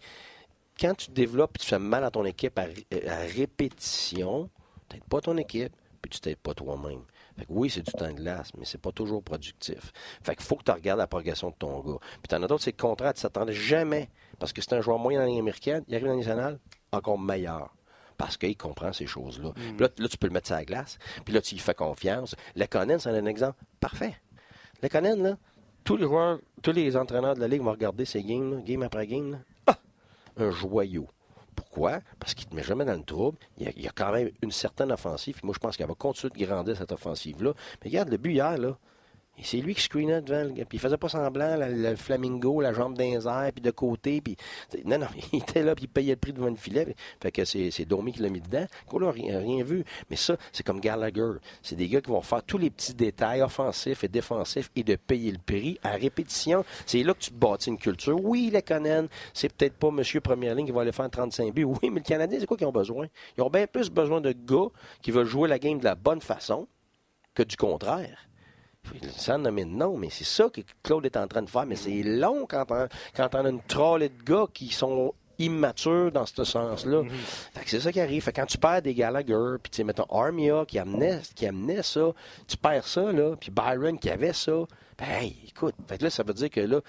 Speaker 4: quand tu te développes et tu fais mal à ton équipe à, ré- à répétition, tu pas ton équipe, puis tu t'aides pas toi-même. Fait que oui, c'est du temps de glace, mais c'est pas toujours productif. Fait qu'il faut que tu regardes la progression de ton gars. Puis t'en as d'autres, c'est le contraire, tu t'attendais jamais. Parce que c'est un joueur moyen dans la américaine, il arrive dans la nationale, encore meilleur. Parce qu'il comprend ces choses-là. Puis là, là, tu peux le mettre sur la glace. Puis là, tu lui fais confiance. Le Conan, c'est un exemple parfait. Le Conan, là, tous les joueurs, tous les entraîneurs de la Ligue vont regarder ces games, là, game après game. là. Ah! Un joyau. Pourquoi? Parce qu'il ne te met jamais dans le trouble. Il y, a, quand même une certaine offensive. Moi, je pense qu'elle va continuer de grandir, cette offensive-là. Mais regarde, le but hier, là, et c'est lui qui screenait devant. le gars. Puis il faisait pas semblant, la- le flamingo, la jambe d'un air, puis de côté. Puis, non, non, <laughs> il était là, puis il payait le prix devant le filet. Fait que c'est, Domi qui l'a mis dedans. Qu'on n'a rien, rien vu. Mais ça, c'est comme Gallagher. C'est des gars qui vont faire tous les petits détails offensifs et défensifs et de payer le prix à répétition. C'est là que tu bâtis une culture. Oui, les Conan, c'est peut-être pas monsieur première ligne qui va aller faire 35 buts. Oui, mais le Canadien, c'est quoi qu'ils ont besoin? Ils ont bien plus besoin de gars qui veulent jouer la game de la bonne façon que du contraire. Nommer de nom, mais c'est ça que Claude est en train de faire. Mais c'est long quand on, quand on a une trollée de gars qui sont immatures dans ce sens-là. Que c'est ça qui arrive. Fait quand tu perds des Gallagher, puis tu sais, mettons Armia qui amenait, qui amenait ça, tu perds ça, là, puis Byron qui avait ça, ben hey, écoute, fait que là, ça veut dire que là,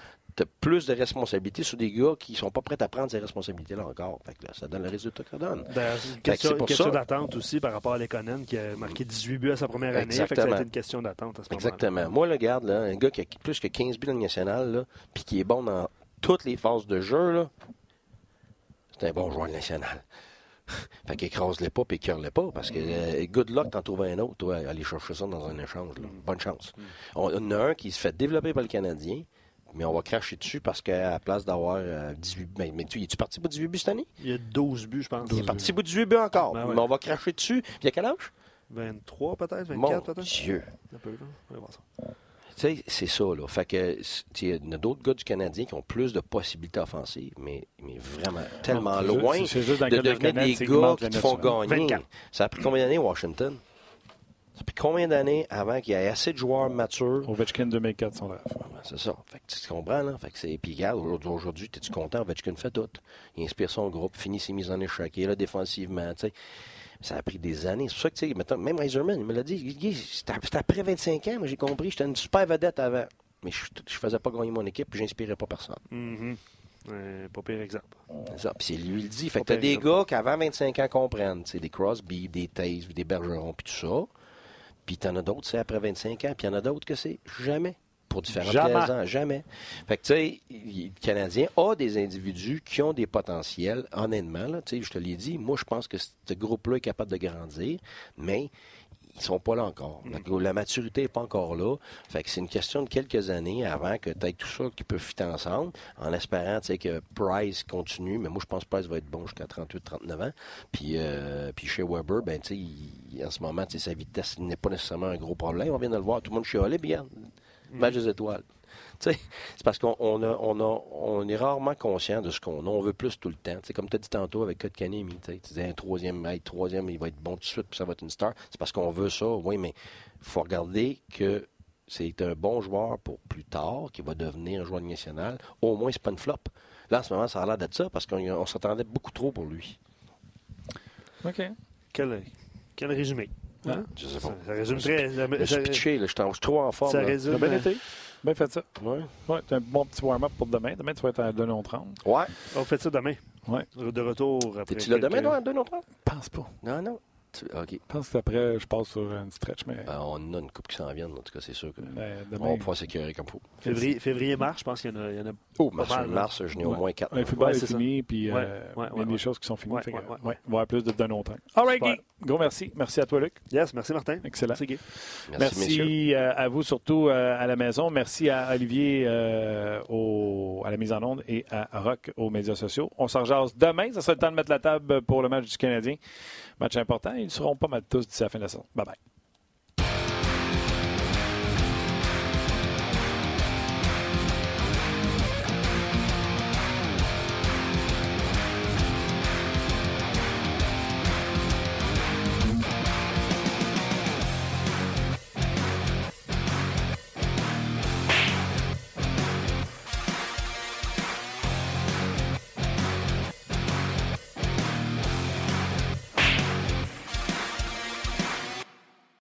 Speaker 4: plus de responsabilités sur des gars qui sont pas prêts à prendre ces responsabilités-là encore. Fait que là, ça donne le résultat que ça donne.
Speaker 2: C'est une
Speaker 4: que
Speaker 2: question, d'attente aussi par rapport à Lekonen qui a marqué 18 buts à sa première année. Fait que ça a été une question d'attente à ce moment-là.
Speaker 4: Exactement. Moi, le garde, là, un gars qui a plus que 15 buts dans le national, puis qui est bon dans toutes les phases de jeu, c'est un bon joueur national. <laughs> fait qu'écrase-les pas, puis écœure-les pas, parce que euh, good luck t'en trouver un autre, toi, aller chercher ça dans un échange. là. Bonne chance. On en a un qui se fait développer par le Canadien, mais on va cracher dessus parce qu'à la place d'avoir euh, 18 mais, mais tu es-tu parti pour 18 buts cette année?
Speaker 2: Il y a 12 buts, je pense.
Speaker 4: Il est parti pour 18 buts encore.
Speaker 2: Ben ouais.
Speaker 4: Mais on va cracher dessus. Puis il y a quel âge?
Speaker 2: 23 peut-être, 24
Speaker 4: Mon
Speaker 2: peut-être.
Speaker 4: Dieu.
Speaker 2: Un peu, là. On va voir ça.
Speaker 4: Tu sais, c'est ça, là. Fait que, c'est- tu sais, il y en a d'autres gars du Canadien qui ont plus de possibilités offensives, mais, mais vraiment tellement loin
Speaker 1: juste
Speaker 4: de devenir des gars qui te font gagner.
Speaker 2: 24.
Speaker 4: Ça a pris combien d'années, Washington? Pris combien d'années avant qu'il y ait assez de joueurs matures?
Speaker 1: Ovechkin 2004, son rêve.
Speaker 4: C'est ça. Fait que tu comprends, là? Fait que c'est... Puis regarde, aujourd'hui, es-tu content? Ovechkin fait tout. Il inspire son groupe, finit ses mises en échec, il est là défensivement, tu sais. Ça a pris des années. C'est pour ça que, tu sais, même Reiserman, il me l'a dit, c'était après 25 ans, moi j'ai compris, j'étais une super vedette avant. Mais je, ne faisais pas gagner mon équipe, puis j'inspirais pas personne.
Speaker 2: Mm-hmm. pas pire exemple.
Speaker 4: C'est ça. Puis c'est lui le dit. Fait que t'as des gars qui avant 25 ans comprennent. C'est des Crosby, des Taze, des Bergeron, puis tout ça. Puis t'en as d'autres, c'est après 25 ans. Puis il y en a d'autres que c'est jamais. Pour différentes raisons. Jamais. Fait que, tu sais, le Canadien a des individus qui ont des potentiels, honnêtement. Là, je te l'ai dit, moi, je pense que ce groupe-là est capable de grandir, mais ils sont pas là encore. La, maturité n'est pas encore là. Fait que c'est une question de quelques années avant que tu tout ça qui peut fitter ensemble, en espérant que Price continue. Mais moi, je pense que Price va être bon jusqu'à 38-39 ans. Puis, euh, puis chez Weber, ben, en ce moment, sa vitesse n'est pas nécessairement un gros problème. On vient de le voir. Tout le monde chialait, bien. Mm. Match des étoiles. <laughs> C'est parce qu'on on on est rarement conscient de ce qu'on a. On veut plus tout le temps. T'sais, comme tu as dit tantôt avec Kotkaniemi, tu disais un troisième, troisième, il va être bon tout de suite, puis ça va être une star. C'est parce qu'on veut ça, oui, mais il faut regarder que c'est un bon joueur pour plus tard, qui va devenir un joueur national. Au moins, c'est pas une flop. Là, en ce moment, ça a l'air d'être ça, parce qu'on s'attendait beaucoup trop pour lui.
Speaker 2: OK. Quel, quel résumé.
Speaker 4: Hein? Je sais pas.
Speaker 2: Ça, résume très.
Speaker 4: Je suis pitché, je suis trop en forme.
Speaker 2: Ça résume.
Speaker 1: bien été? Bien fait ça. Oui. Ouais, tu un bon petit warm-up pour demain. Demain, tu vas être à
Speaker 4: 2h30. Ouais.
Speaker 2: On fait ça demain.
Speaker 1: Ouais.
Speaker 2: De retour après.
Speaker 4: Es-tu là demain, à 2h30?
Speaker 1: Pense pas.
Speaker 4: Non, non. OK.
Speaker 1: Je pense qu'après, je passe sur une stretch. Mais...
Speaker 4: Ben, on a une coupe qui s'en vient, en tout cas, c'est sûr que ben, on va pouvoir s'écœurer comme faut.
Speaker 2: Février, février, mars, je pense qu'il y, y, en a.
Speaker 4: Oh, mars, mars je n'ai au moins quatre.
Speaker 1: Le football est fini, puis euh, il y a des choses qui sont finies. il va y avoir plus de données au temps. All right, Guy. Gros merci. Merci à toi, Luc.
Speaker 2: Yes, merci, Martin.
Speaker 1: Excellent.
Speaker 2: Merci, Guy.
Speaker 1: Merci, euh, à vous, surtout euh, à la maison. Merci à Olivier au, à la mise en onde et à Rock aux médias sociaux. On s'en demain. Ça sera le temps de mettre la table pour le match du Canadien. Match important. Ils seront pas mal tous d'ici la fin de la saison. Bye bye.